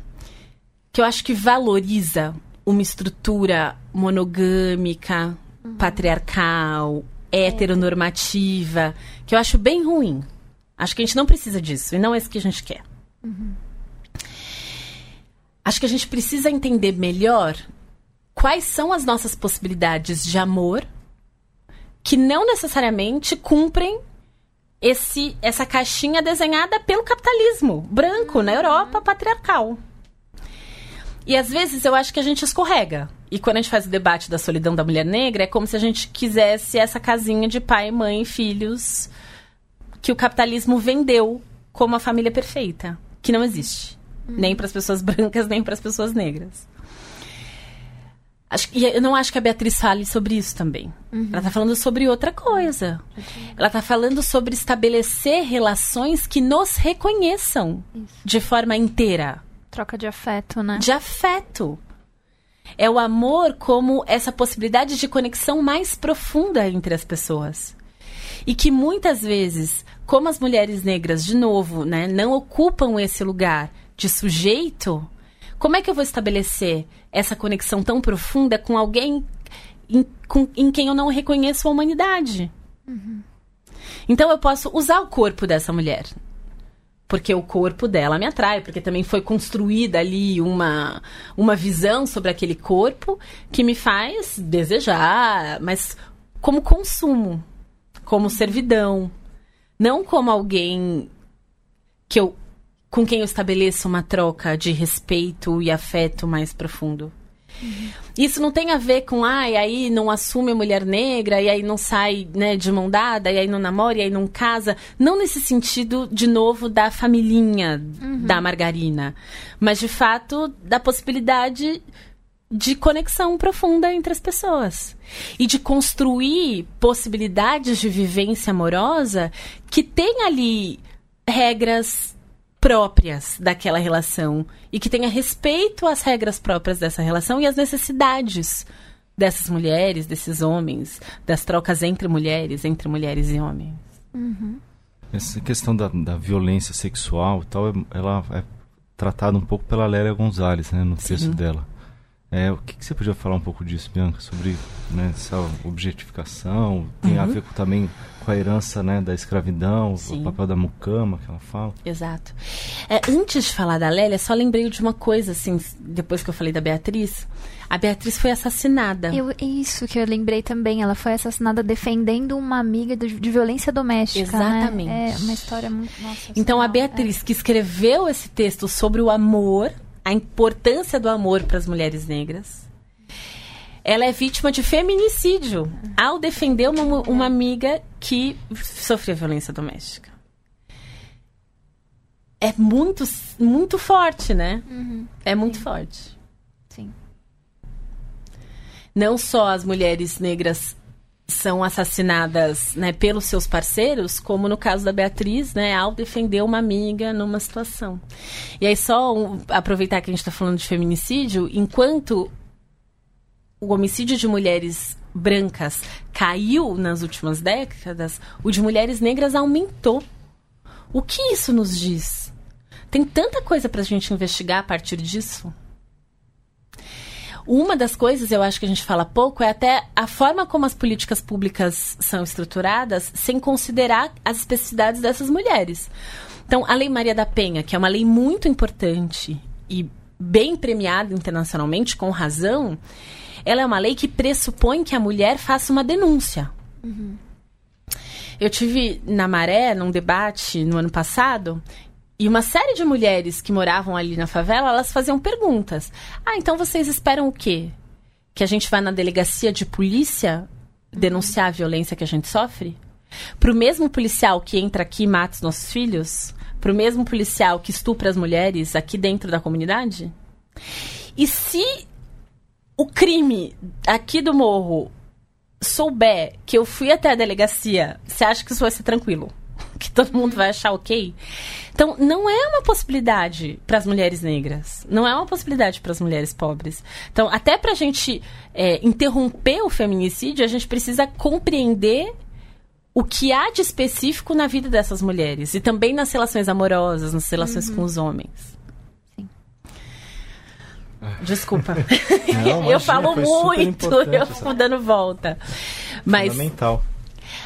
que eu acho que valoriza uma estrutura monogâmica, patriarcal, heteronormativa, que eu acho bem ruim. Acho que a gente não precisa disso e não é isso que a gente quer. Acho que a gente precisa entender melhor quais são as nossas possibilidades de amor que não necessariamente cumprem esse, essa caixinha desenhada pelo capitalismo branco na Europa patriarcal. E às vezes eu acho que a gente escorrega. E quando a gente faz o debate da solidão da mulher negra, é como se a gente quisesse essa casinha de pai, mãe e filhos que o capitalismo vendeu como a família perfeita, que não existe. Nem para as pessoas brancas, nem para as pessoas negras. Acho, e eu não acho que a Beatriz fale sobre isso também. Ela está falando sobre outra coisa. Ela está falando sobre estabelecer relações que nos reconheçam de forma inteira. Troca de afeto, né? De afeto. É o amor como essa possibilidade de conexão mais profunda entre as pessoas. E que muitas vezes, como as mulheres negras, de novo, né, não ocupam esse lugar de sujeito, como é que eu vou estabelecer essa conexão tão profunda com alguém em, com- em quem eu não reconheço a humanidade? Então eu posso usar o corpo dessa mulher. Porque o corpo dela me atrai, porque também foi construída ali uma, uma visão sobre aquele corpo que me faz desejar, mas como consumo, como servidão. Não como alguém que eu com quem eu estabeleço uma troca de respeito e afeto mais profundo. Isso não tem a ver com, ai, aí não assume a mulher negra, e aí não sai né, de mão dada, e aí não namora, e aí não casa. Não nesse sentido, de novo, da familhinha da margarina. Mas, de fato, da possibilidade de conexão profunda entre as pessoas. E de construir possibilidades de vivência amorosa que tem ali regras próprias daquela relação e que tenha respeito às regras próprias dessa relação e às necessidades dessas mulheres, desses homens, das trocas entre mulheres, entre mulheres e homens. Essa questão da, da violência sexual e tal, é- ela é tratada um pouco pela Lélia Gonzalez, né, no texto Sim. dela. É, o que, que você podia falar um pouco disso, Bianca, sobre né, essa objetificação? Tem a ver com, também com a herança né, da escravidão, Sim. o papel da mucama que ela fala. Exato. É, antes de falar da Lélia, só lembrei de uma coisa, assim, depois que eu falei da Beatriz. A Beatriz foi assassinada. Eu, isso que eu lembrei também. Ela foi assassinada defendendo uma amiga de, de violência doméstica. né? Exatamente. É uma história muito. Nossa, Então, a surreal. Beatriz, que escreveu esse texto sobre o amor, a importância do amor para as mulheres negras, ela é vítima de feminicídio ao defender uma, uma amiga que sofria violência doméstica. É muito, muito forte, né? É muito forte. Sim. não só as mulheres negras são assassinadas né, pelos seus parceiros, como no caso da Beatriz, né, ao defender uma amiga numa situação. E aí, só um- aproveitar que a gente está falando de feminicídio, enquanto o homicídio de mulheres brancas caiu nas últimas décadas, o de mulheres negras aumentou. O que isso nos diz? Tem tanta coisa para a gente investigar a partir disso. Uma das coisas, eu acho que a gente fala pouco, é até a forma como as políticas públicas são estruturadas sem considerar as especificidades dessas mulheres. Então, a Lei Maria da Penha, que é uma lei muito importante e bem premiada internacionalmente, com razão, ela é uma lei que pressupõe que a mulher faça uma denúncia. Uhum. Eu tive na Maré, num debate no ano passado, e uma série de mulheres que moravam ali na favela, elas faziam perguntas. Ah, então vocês esperam o quê? Que a gente vá na delegacia de polícia denunciar a violência que a gente sofre? Pro mesmo policial que entra aqui e mata os nossos filhos? Pro mesmo policial que estupra as mulheres aqui dentro da comunidade? E se o crime aqui do morro souber que eu fui até a delegacia, você acha que isso vai ser tranquilo? Que todo mundo vai achar ok. Então, não é uma possibilidade para as mulheres negras. Não é uma possibilidade para as mulheres pobres. Então, até para a gente é, interromper o feminicídio, a gente precisa compreender o que há de específico na vida dessas mulheres. E também nas relações amorosas, nas relações uhum. com os homens. Desculpa. Não, <laughs> eu falo muito, eu fico dando volta. Mas Fundamental.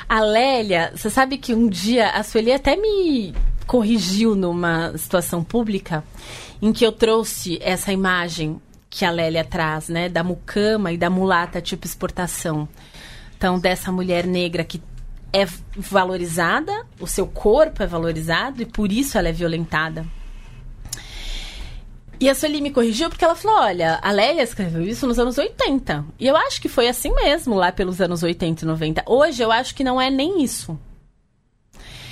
A Lélia, você sabe que um dia a Sueli até me corrigiu numa situação pública em que eu trouxe essa imagem que a Lélia traz, né, da mucama e da mulata tipo exportação. Então, dessa mulher negra que é valorizada, o seu corpo é valorizado e por isso ela é violentada. E a Sueli me corrigiu porque ela falou: olha, a Lélia escreveu isso nos anos 80. E eu acho que foi assim mesmo, lá pelos anos 80 e 90. Hoje eu acho que não é nem isso.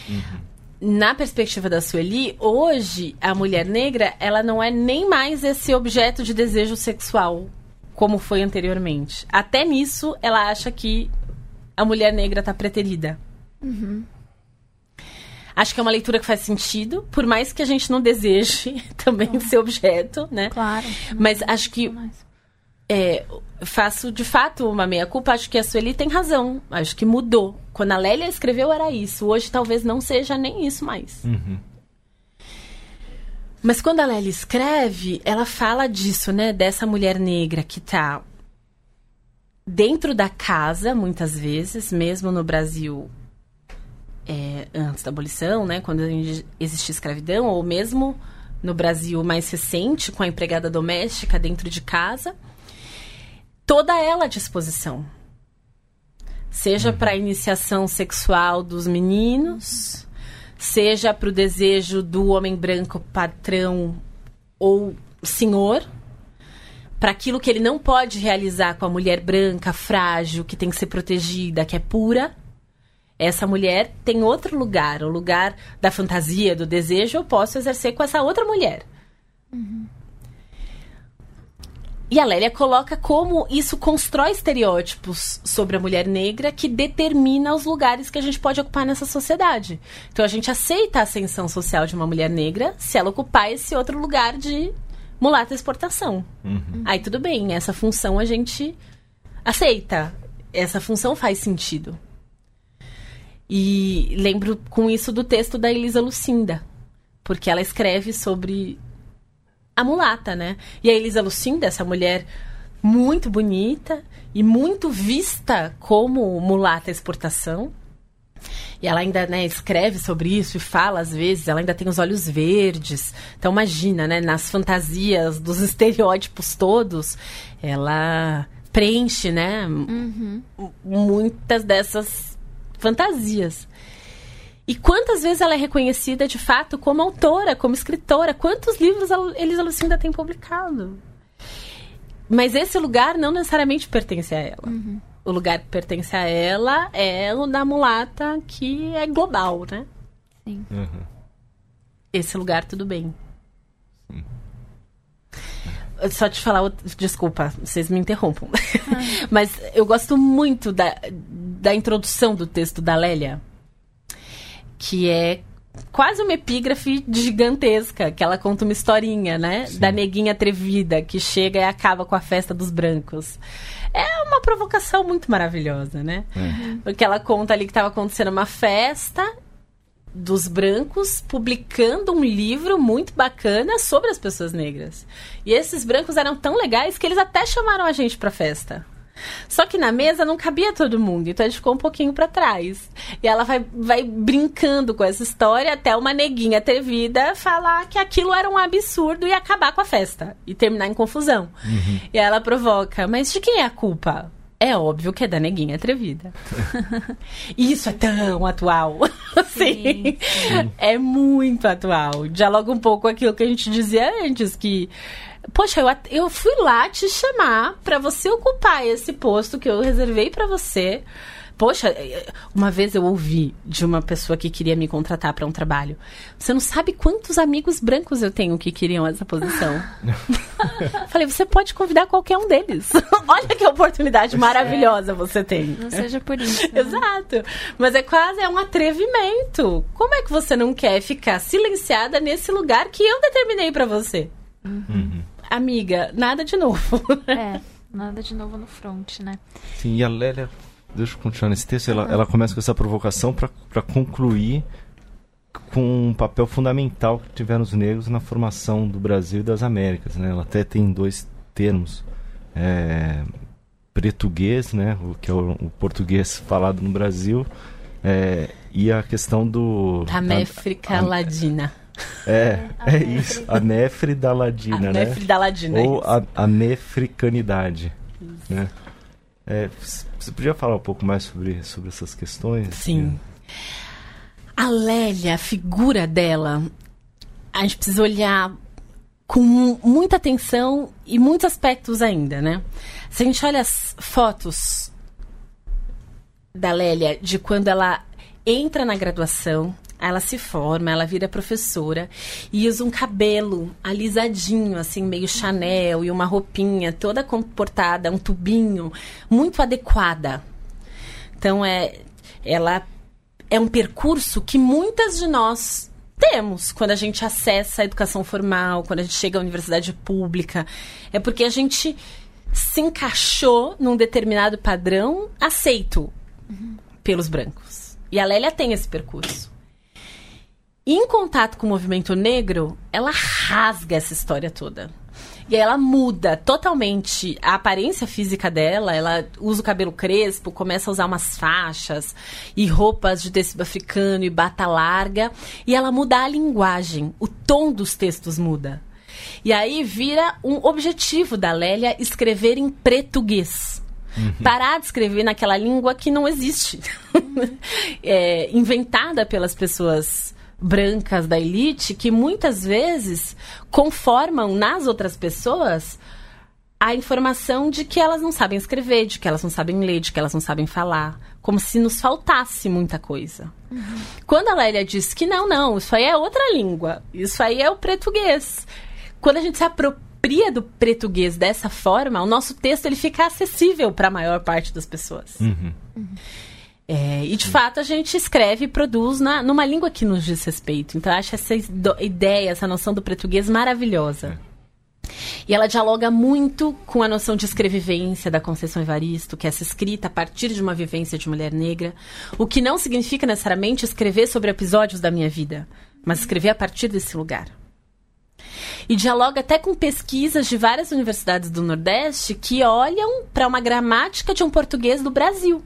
Uhum. Na perspectiva da Sueli, hoje a mulher negra, ela não é nem mais esse objeto de desejo sexual como foi anteriormente. Até nisso, ela acha que a mulher negra está preterida. Uhum. Acho que é uma leitura que faz sentido, por mais que a gente não deseje <laughs> também claro. ser objeto, né? Claro. Mas acho que é, faço de fato uma meia-culpa. Acho que a Sueli tem razão. Acho que mudou. Quando a Lélia escreveu, era isso. Hoje talvez não seja nem isso mais. Uhum. Mas quando a Lélia escreve, ela fala disso, né? Dessa mulher negra que tá dentro da casa, muitas vezes, mesmo no Brasil é, antes da abolição, né, quando existia escravidão, ou mesmo no Brasil mais recente, com a empregada doméstica dentro de casa, toda ela à disposição. Seja uhum. para a iniciação sexual dos meninos, seja para o desejo do homem branco patrão ou senhor, para aquilo que ele não pode realizar com a mulher branca, frágil, que tem que ser protegida, que é pura essa mulher tem outro lugar, o lugar da fantasia, do desejo, eu posso exercer com essa outra mulher. Uhum. E a Lélia coloca como isso constrói estereótipos sobre a mulher negra que determina os lugares que a gente pode ocupar nessa sociedade. Então a gente aceita a ascensão social de uma mulher negra se ela ocupar esse outro lugar de mulata exportação. Uhum. Aí tudo bem, essa função a gente aceita. Essa função faz sentido. E lembro com isso do texto da Elisa Lucinda, porque ela escreve sobre a mulata, né? E a Elisa Lucinda, essa mulher muito bonita e muito vista como mulata exportação. E ela ainda né, escreve sobre isso e fala às vezes, ela ainda tem os olhos verdes. Então imagina, né, nas fantasias dos <laughs> estereótipos todos, ela preenche, né, uhum. muitas dessas fantasias. E quantas vezes ela é reconhecida de fato como autora, como escritora? Quantos livros a Elisa Lucinda tem publicado? Mas esse lugar não necessariamente pertence a ela. Uhum. O lugar que pertence a ela é o da mulata que é global, né? Sim. Uhum. Esse lugar, tudo bem. Sim. Só te falar, desculpa, vocês me interrompam. Ah. <laughs> Mas eu gosto muito da, da introdução do texto da Lélia, que é quase uma epígrafe gigantesca, que ela conta uma historinha, né? Sim. Da neguinha atrevida que chega e acaba com a festa dos brancos. É uma provocação muito maravilhosa, né? Uhum. Porque ela conta ali que estava acontecendo uma festa dos brancos publicando um livro muito bacana sobre as pessoas negras. E esses brancos eram tão legais que eles até chamaram a gente pra festa. Só que na mesa não cabia todo mundo, então a gente ficou um pouquinho para trás. E ela vai, vai brincando com essa história até uma neguinha atrevida falar que aquilo era um absurdo e acabar com a festa e terminar em confusão. Uhum. E ela provoca: Mas de quem é a culpa? É óbvio que é da neguinha atrevida. <laughs> Isso é tão atual. <laughs> Sim, sim. É muito atual. Dialoga um pouco aquilo que a gente dizia antes, que Poxa, eu, eu fui lá te chamar para você ocupar esse posto que eu reservei para você. Poxa, é, uma vez eu ouvi de uma pessoa que queria me contratar para um trabalho. Você não sabe quantos amigos brancos eu tenho que queriam essa posição. <laughs> Falei, você pode convidar qualquer um deles. <laughs> Olha que oportunidade maravilhosa você tem. Não seja por isso. Né? Exato. Mas é quase é um atrevimento. Como é que você não quer ficar silenciada nesse lugar que eu determinei para você? Uhum amiga, nada de novo. é, nada de novo no front, né? Sim, e a Lélia, deixa eu continuar nesse texto, ela, ela começa com essa provocação para concluir com um papel fundamental que tiveram os negros na formação do Brasil e das Américas, né? Ela até tem dois termos, é, português, né? O que é o, o português falado no Brasil, é, e a questão do... A Méfrica Ladina. É, é, é isso. A nefre da ladina, a né? Nefre da ladina. Ou a, a nefricanidade. Né? É, você podia falar um pouco mais sobre, sobre essas questões? Sim. A Lélia, a figura dela, a gente precisa olhar com muita atenção e muitos aspectos ainda, né? Se a gente olha as fotos da Lélia de quando ela entra na graduação, ela se forma, ela vira professora e usa um cabelo alisadinho, assim, meio Chanel, e uma roupinha toda comportada, um tubinho, muito adequada. Então, é, ela é um percurso que muitas de nós temos quando a gente acessa a educação formal, quando a gente chega à universidade pública. É porque a gente se encaixou num determinado padrão aceito uhum. pelos brancos. E a Lélia tem esse percurso em contato com o movimento negro, ela rasga essa história toda. E ela muda totalmente a aparência física dela. Ela usa o cabelo crespo, começa a usar umas faixas e roupas de tecido africano e bata larga. E ela muda a linguagem, o tom dos textos muda. E aí vira um objetivo da Lélia escrever em português. Uhum. Parar de escrever naquela língua que não existe. <laughs> é, inventada pelas pessoas brancas da elite que muitas vezes conformam nas outras pessoas a informação de que elas não sabem escrever, de que elas não sabem ler, de que elas não sabem falar. Como se nos faltasse muita coisa. Uhum. Quando a Lélia diz que não, não, isso aí é outra língua, isso aí é o português. Quando a gente se apropria do português dessa forma, o nosso texto ele fica acessível para a maior parte das pessoas. Uhum. Uhum. É, e de fato a gente escreve e produz na, numa língua que nos diz respeito. Então eu acho essa ideia, essa noção do português maravilhosa. E ela dialoga muito com a noção de escrevivência da Conceição Evaristo, que é essa escrita a partir de uma vivência de mulher negra, o que não significa necessariamente escrever sobre episódios da minha vida, mas escrever a partir desse lugar. E dialoga até com pesquisas de várias universidades do Nordeste que olham para uma gramática de um português do Brasil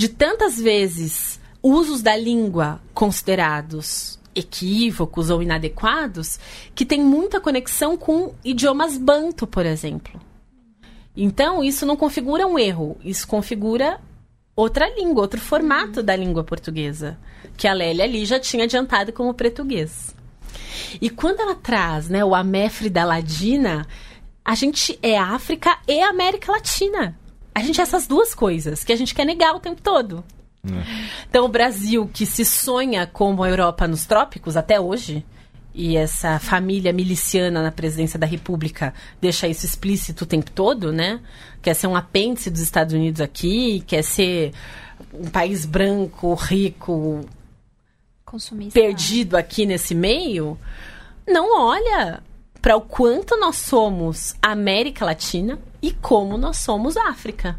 de tantas vezes usos da língua considerados equívocos ou inadequados, que tem muita conexão com idiomas banto, por exemplo. Então, isso não configura um erro, isso configura outra língua, outro formato da língua portuguesa, que a Lélia ali já tinha adiantado como português. E quando ela traz né, o Amefre da Ladina, a gente é África e América Latina. A gente é essas duas coisas que a gente quer negar o tempo todo. É. Então, o Brasil, que se sonha como a Europa nos trópicos até hoje, e essa família miliciana na presidência da República deixa isso explícito o tempo todo, né? Quer ser um apêndice dos Estados Unidos aqui, quer ser um país branco, rico, Consumista. perdido aqui nesse meio, não olha para o quanto nós somos América Latina e como nós somos África.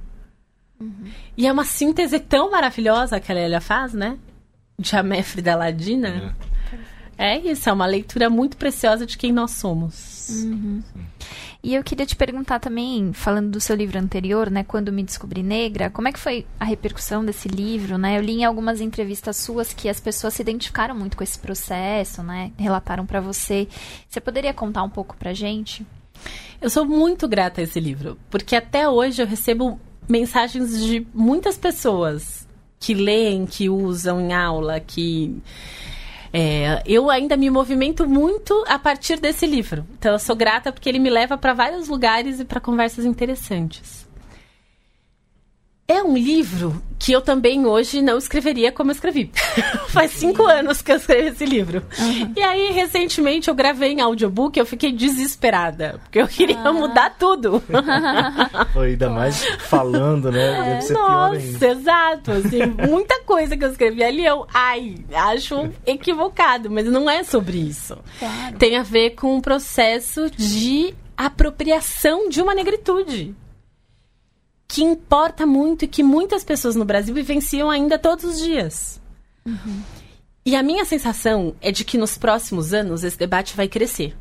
Uhum. E é uma síntese tão maravilhosa que a Lélia faz, né? de Améfrida Ladina. É. é isso, é uma leitura muito preciosa de quem nós somos. Uhum. E eu queria te perguntar também, falando do seu livro anterior, né, Quando Me Descobri Negra, como é que foi a repercussão desse livro, né? Eu li em algumas entrevistas suas que as pessoas se identificaram muito com esse processo, né? Relataram para você. Você poderia contar um pouco pra gente? Eu sou muito grata a esse livro, porque até hoje eu recebo mensagens de muitas pessoas que leem, que usam em aula, que é, eu ainda me movimento muito a partir desse livro. Então eu sou grata porque ele me leva para vários lugares e para conversas interessantes. É um livro que eu também hoje não escreveria como eu escrevi. <laughs> Faz cinco anos que eu escrevi esse livro. Uhum. E aí, recentemente, eu gravei em audiobook e eu fiquei desesperada. Porque eu queria ah. mudar tudo. <laughs> ainda mais falando, né? É, Deve ser nossa, exato. Assim, muita coisa que eu escrevi ali, eu, ai, acho equivocado. Mas não é sobre isso. Claro. Tem a ver com um processo de apropriação de uma negritude que importa muito e que muitas pessoas no Brasil vivenciam ainda todos os dias. Uhum. E a minha sensação é de que nos próximos anos esse debate vai crescer.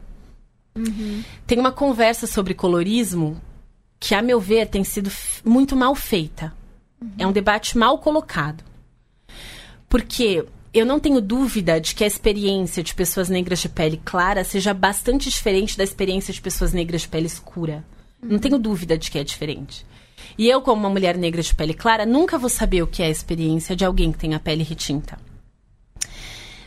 Uhum. Tem uma conversa sobre colorismo que, a meu ver, tem sido muito mal feita. Uhum. É um debate mal colocado. Porque eu não tenho dúvida de que a experiência de pessoas negras de pele clara seja bastante diferente da experiência de pessoas negras de pele escura. Não tenho dúvida de que é diferente. E eu, como uma mulher negra de pele clara, nunca vou saber o que é a experiência de alguém que tem a pele retinta.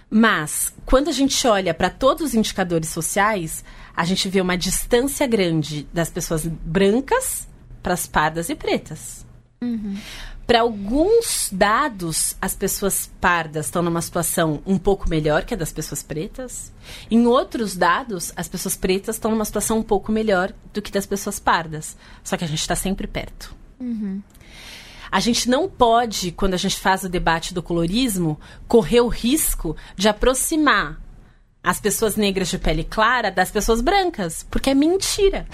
Mas, quando a gente olha para todos os indicadores sociais, a gente vê uma distância grande das pessoas brancas para as pardas e pretas. Uhum. Para alguns dados, as pessoas pardas estão numa situação um pouco melhor que a das pessoas pretas. Em outros dados, as pessoas pretas estão numa situação um pouco melhor do que das pessoas pardas. Só que a gente está sempre perto. Uhum. A gente não pode, quando a gente faz o debate do colorismo, correr o risco de aproximar as pessoas negras de pele clara das pessoas brancas, porque é mentira.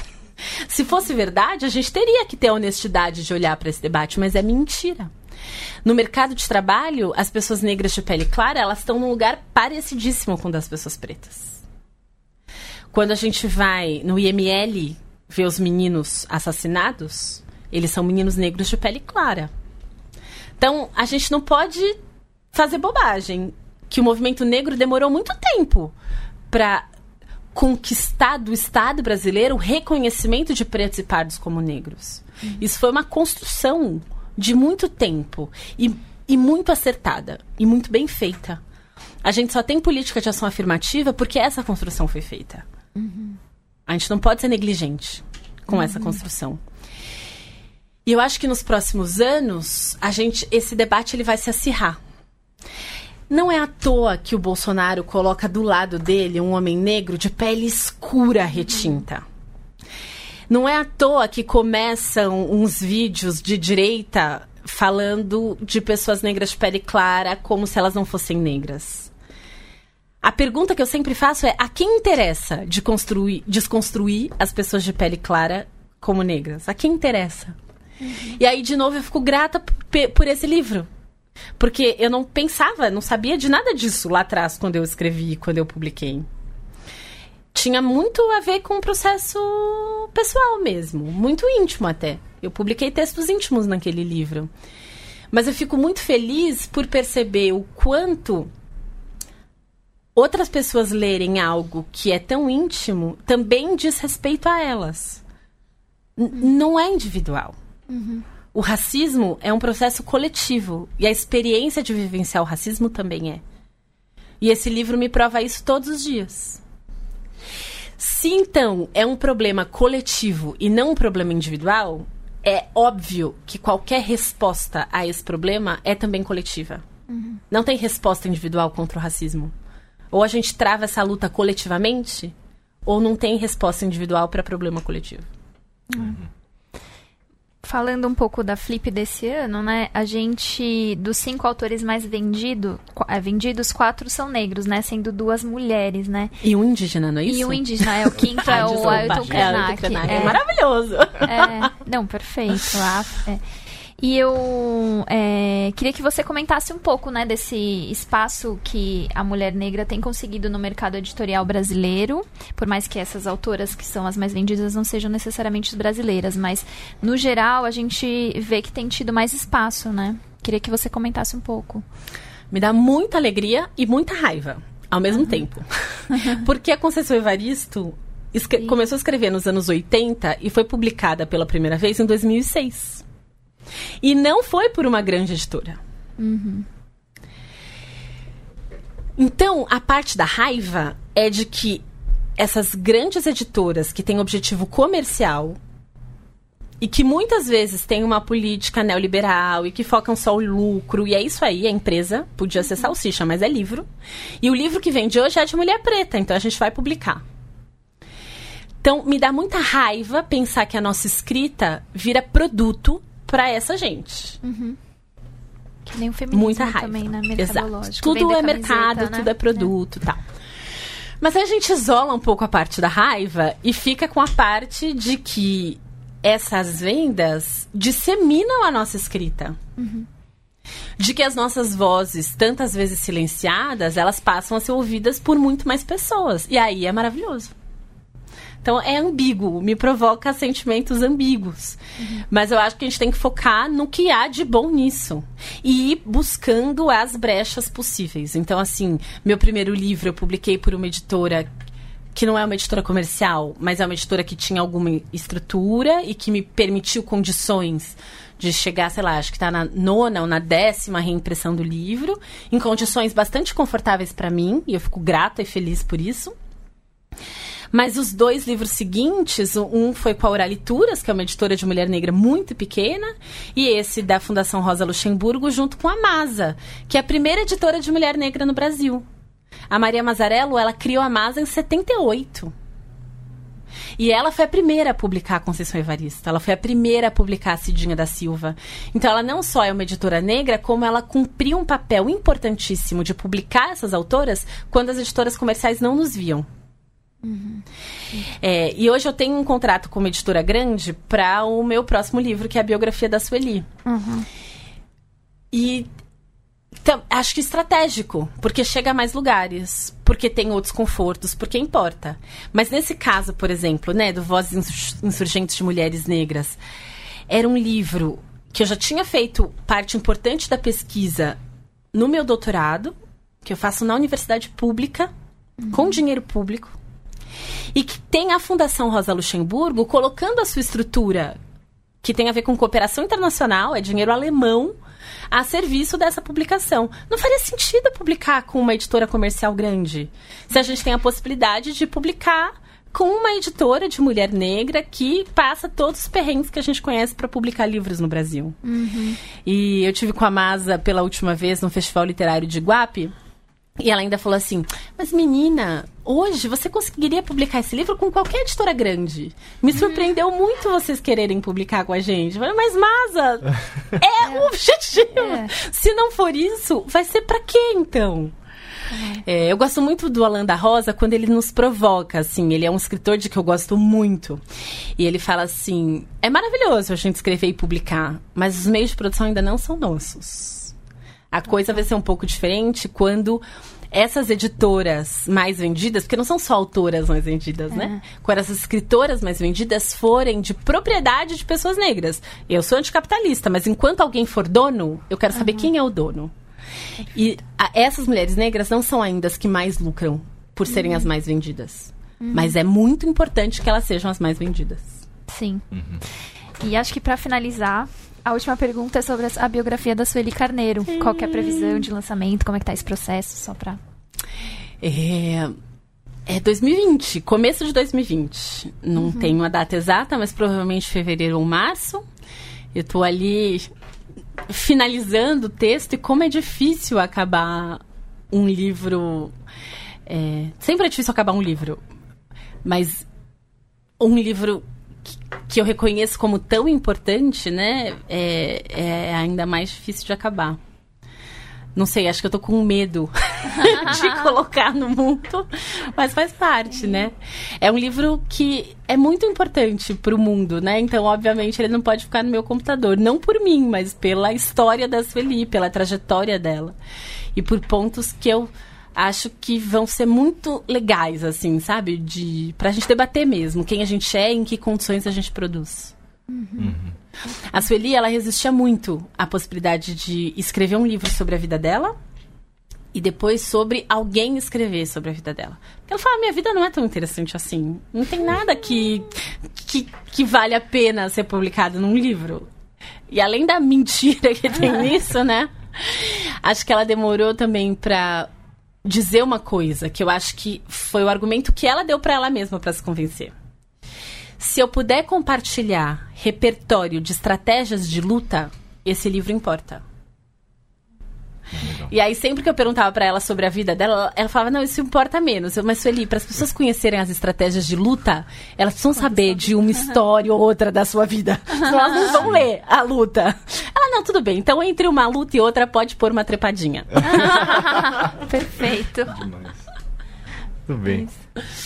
Se fosse verdade, a gente teria que ter a honestidade de olhar para esse debate, mas é mentira. No mercado de trabalho, as pessoas negras de pele clara, elas estão num lugar parecidíssimo com o das pessoas pretas. Quando a gente vai no IML ver os meninos assassinados, eles são meninos negros de pele clara. Então, a gente não pode fazer bobagem. Que o movimento negro demorou muito tempo para conquistar do Estado brasileiro o reconhecimento de pretos e pardos como negros. Uhum. Isso foi uma construção de muito tempo e, e muito acertada e muito bem feita. A gente só tem política de ação afirmativa porque essa construção foi feita. Uhum. A gente não pode ser negligente com uhum. essa construção. E eu acho que nos próximos anos, a gente, esse debate ele vai se acirrar. Não é à toa que o Bolsonaro coloca do lado dele um homem negro de pele escura retinta. Não é à toa que começam uns vídeos de direita falando de pessoas negras de pele clara como se elas não fossem negras. A pergunta que eu sempre faço é: a quem interessa de construir, desconstruir as pessoas de pele clara como negras? A quem interessa? Uhum. E aí, de novo, eu fico grata por esse livro. Porque eu não pensava, não sabia de nada disso lá atrás, quando eu escrevi, quando eu publiquei. Tinha muito a ver com o processo pessoal mesmo, muito íntimo até. Eu publiquei textos íntimos naquele livro. Mas eu fico muito feliz por perceber o quanto outras pessoas lerem algo que é tão íntimo também diz respeito a elas. N não é individual. Uhum. O racismo é um processo coletivo e a experiência de vivenciar o racismo também é. E esse livro me prova isso todos os dias. Se então é um problema coletivo e não um problema individual, é óbvio que qualquer resposta a esse problema é também coletiva. Uhum. Não tem resposta individual contra o racismo. Ou a gente trava essa luta coletivamente, ou não tem resposta individual para problema coletivo. Uhum. Falando um pouco da Flip desse ano, né? A gente, dos cinco autores mais vendido, é, vendidos, quatro são negros, né? Sendo duas mulheres, né? E um indígena, não é isso? E um indígena, é o quinto, <laughs> é o Ailton Krenak. É, é, maravilhoso. É, não, perfeito. é. E eu é, queria que você comentasse um pouco, né, desse espaço que a mulher negra tem conseguido no mercado editorial brasileiro, por mais que essas autoras que são as mais vendidas não sejam necessariamente brasileiras, mas no geral a gente vê que tem tido mais espaço, né? Queria que você comentasse um pouco. Me dá muita alegria e muita raiva ao mesmo tempo. <laughs> Porque a Conceição Evaristo escre- Sim. começou a escrever nos anos 80 e foi publicada pela primeira vez em 2006. E não foi por uma grande editora. Então, a parte da raiva é de que essas grandes editoras que têm objetivo comercial e que muitas vezes têm uma política neoliberal e que focam só o lucro, e é isso aí, a empresa podia ser salsicha, mas é livro. E o livro que vende hoje é de mulher preta, então a gente vai publicar. Então, me dá muita raiva pensar que a nossa escrita vira produto para essa gente. Que nem o feminismo Muita raiva. também, né? Exato. Tudo é mercado, né? tudo é produto e tal. Mas aí a gente isola um pouco a parte da raiva e fica com a parte de que essas vendas disseminam a nossa escrita. De que as nossas vozes, tantas vezes silenciadas, elas passam a ser ouvidas por muito mais pessoas. E aí é maravilhoso. Então é ambíguo, me provoca sentimentos ambíguos. Mas eu acho que a gente tem que focar no que há de bom nisso. E ir buscando as brechas possíveis. Então, assim, meu primeiro livro eu publiquei por uma editora que não é uma editora comercial, mas é uma editora que tinha alguma estrutura e que me permitiu condições de chegar, sei lá, acho que está na nona ou na décima reimpressão do livro, em condições bastante confortáveis para mim, e eu fico grata e feliz por isso. Mas os dois livros seguintes, um foi com a Oralituras, que é uma editora de mulher negra muito pequena, e esse da Fundação Rosa Luxemburgo, junto com a Masa, que é a primeira editora de mulher negra no Brasil. A Maria Mazarello, ela criou a Masa em 78. E ela foi a primeira a publicar a Conceição Evaristo. Ela foi a primeira a publicar a Cidinha da Silva. Então, ela não só é uma editora negra, como ela cumpriu um papel importantíssimo de publicar essas autoras quando as editoras comerciais não nos viam. É, e hoje eu tenho um contrato com uma editora grande para o meu próximo livro, que é a biografia da Sueli. E então, acho que estratégico, porque chega a mais lugares, porque tem outros confortos, porque importa. Mas nesse caso, por exemplo, né, do Vozes Insur- Insurgentes de Mulheres Negras, era um livro que eu já tinha feito parte importante da pesquisa no meu doutorado, que eu faço na universidade pública, com dinheiro público, e que tem a Fundação Rosa Luxemburgo colocando a sua estrutura, que tem a ver com cooperação internacional, é dinheiro alemão, a serviço dessa publicação. Não faria sentido publicar com uma editora comercial grande, se a gente tem a possibilidade de publicar com uma editora de mulher negra que passa todos os perrengues que a gente conhece para publicar livros no Brasil. E eu tive com a Masa pela última vez no Festival Literário de Iguape. E ela ainda falou assim: Mas menina, hoje você conseguiria publicar esse livro com qualquer editora grande. Me surpreendeu muito vocês quererem publicar com a gente. Mas Masa, <laughs> é, o objetivo. É. Se não for isso, vai ser pra quê então? É, eu gosto muito do Alan da Rosa quando ele nos provoca, assim. Ele é um escritor de que eu gosto muito. E ele fala assim: é maravilhoso a gente escrever e publicar, mas os meios de produção ainda não são nossos. A coisa vai ser um pouco diferente quando essas editoras mais vendidas, porque não são só autoras mais vendidas, né? Quando essas escritoras mais vendidas forem de propriedade de pessoas negras. Eu sou anticapitalista, mas enquanto alguém for dono, eu quero saber quem é o dono. E a- essas mulheres negras não são ainda as que mais lucram por serem as mais vendidas. Mas é muito importante que elas sejam as mais vendidas. Sim. E acho que pra finalizar, a última pergunta é sobre a biografia da Sueli Carneiro. Qual que é a previsão de lançamento? Como é que tá esse processo? Só pra... É, é 2020, começo de 2020. Não tenho a data exata, mas provavelmente fevereiro ou março. Eu tô ali finalizando o texto e como é difícil acabar um livro. é, sempre é difícil acabar um livro, mas um livro que, eu reconheço como tão importante, né? É, é ainda mais difícil de acabar. Não sei, acho que eu tô com medo <laughs> de <laughs> colocar no mundo, mas faz parte, né? É um livro que é muito importante para o mundo, né? Então, obviamente, ele não pode ficar no meu computador, não por mim, mas pela história da Sueli, pela trajetória dela e por pontos que eu acho que vão ser muito legais, assim, sabe? De pra gente debater mesmo quem a gente é e em que condições a gente produz. Uhum. A Sueli, ela resistia muito à possibilidade de escrever um livro sobre a vida dela e depois sobre alguém escrever sobre a vida dela. Porque ela fala, minha vida não é tão interessante assim. Não tem nada que, que, que vale a pena ser publicado num livro. E além da mentira que tem <laughs> nisso, né? Acho que ela demorou também pra dizer uma coisa, que eu acho que foi o argumento que ela deu para ela mesma para se convencer. Se eu puder compartilhar repertório de estratégias de luta, esse livro importa. E aí, sempre que eu perguntava para ela sobre a vida dela, ela falava: Não, isso importa menos. Eu, mas, Sueli, para as pessoas conhecerem as estratégias de luta, elas precisam saber de uma história ou outra da sua vida. Senão elas não vão ler a luta. Ela, não, tudo bem. Então, entre uma luta e outra, pode pôr uma trepadinha. <laughs> Perfeito. Demais. Tudo bem.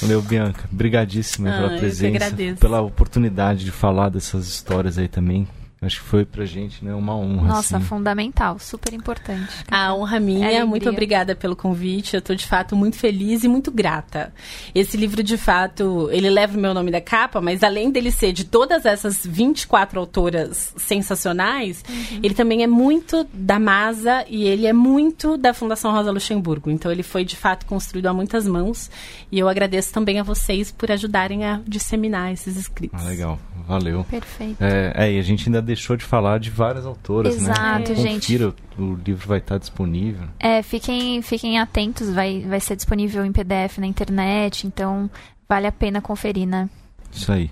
Valeu, Bianca. Obrigadíssima Ah, eu pela que presença, agradeço. pela oportunidade de falar dessas histórias aí também. Acho que foi pra gente né, uma honra. Nossa, assim. fundamental, super importante. A honra minha, Alegria. muito obrigada pelo convite. Eu estou de fato muito feliz e muito grata. Esse livro, de fato, ele leva o meu nome da capa, mas além dele ser de todas essas 24 autoras sensacionais, ele também é muito da Masa e ele é muito da Fundação Rosa Luxemburgo. Então ele foi de fato construído a muitas mãos e eu agradeço também a vocês por ajudarem a disseminar esses escritos. Ah, legal. Valeu. Perfeito. É, é, e a gente ainda deixou de falar de várias autoras, né? Exato, gente. Confira, o livro vai estar disponível. É, fiquem, fiquem atentos, vai, vai ser disponível em PDF na internet, então vale a pena conferir, né? Isso aí.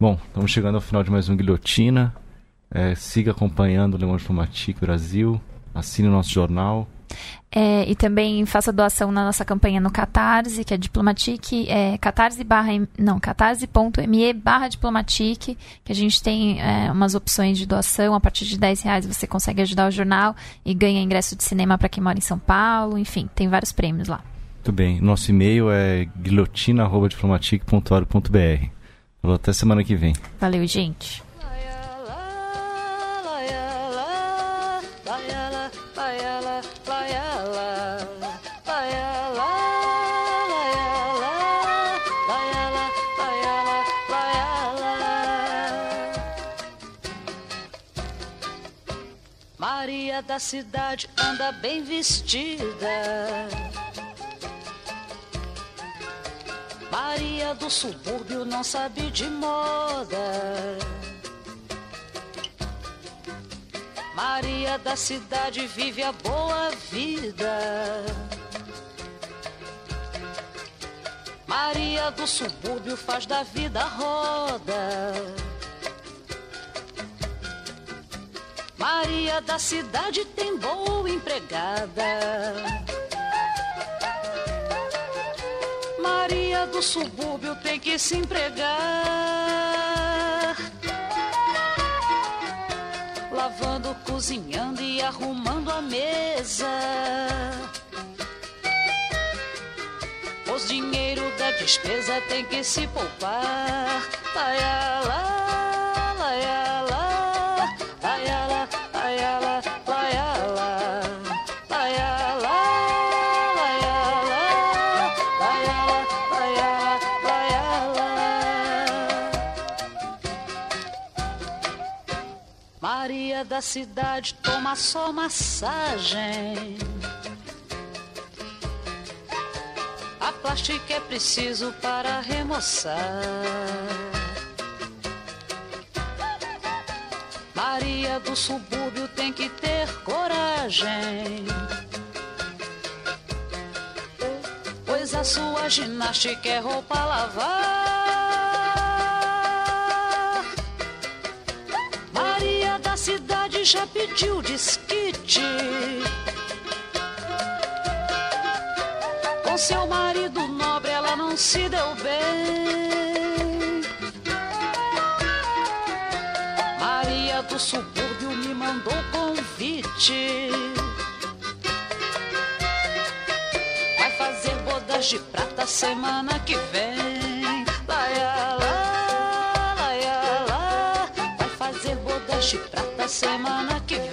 Bom, estamos chegando ao final de mais um Guilhotina. É, siga acompanhando o Le Monde Diplomatique Brasil. Assine o nosso jornal. É, e também faça doação na nossa campanha no Catarse, que é Diplomatique, é catarse barra, não, catarse.me barra Diplomatique, que a gente tem é, umas opções de doação, a partir de 10 reais você consegue ajudar o jornal e ganha ingresso de cinema para quem mora em São Paulo, enfim, tem vários prêmios lá. Muito bem. Nosso e-mail é guilhotina.diplomatique.org.br. Falou até semana que vem. Valeu, gente! Maria da cidade anda bem vestida. Maria do subúrbio não sabe de moda. Maria da cidade vive a boa vida. Maria do subúrbio faz da vida roda. Maria da cidade tem boa empregada. Maria do subúrbio tem que se empregar. Lavando, cozinhando e arrumando a mesa. Os dinheiro da despesa tem que se poupar. Laia, Maria da cidade toma só massagem. A plástica é preciso para remoçar. Maria do subúrbio tem que ter coragem. Pois a sua ginástica é roupa lavar. Cidade já pediu desquite. Com seu marido nobre ela não se deu bem. Maria do subúrbio me mandou convite. de prata semana que vem. Laia, laia, vai fazer bodas de prata semana que vem.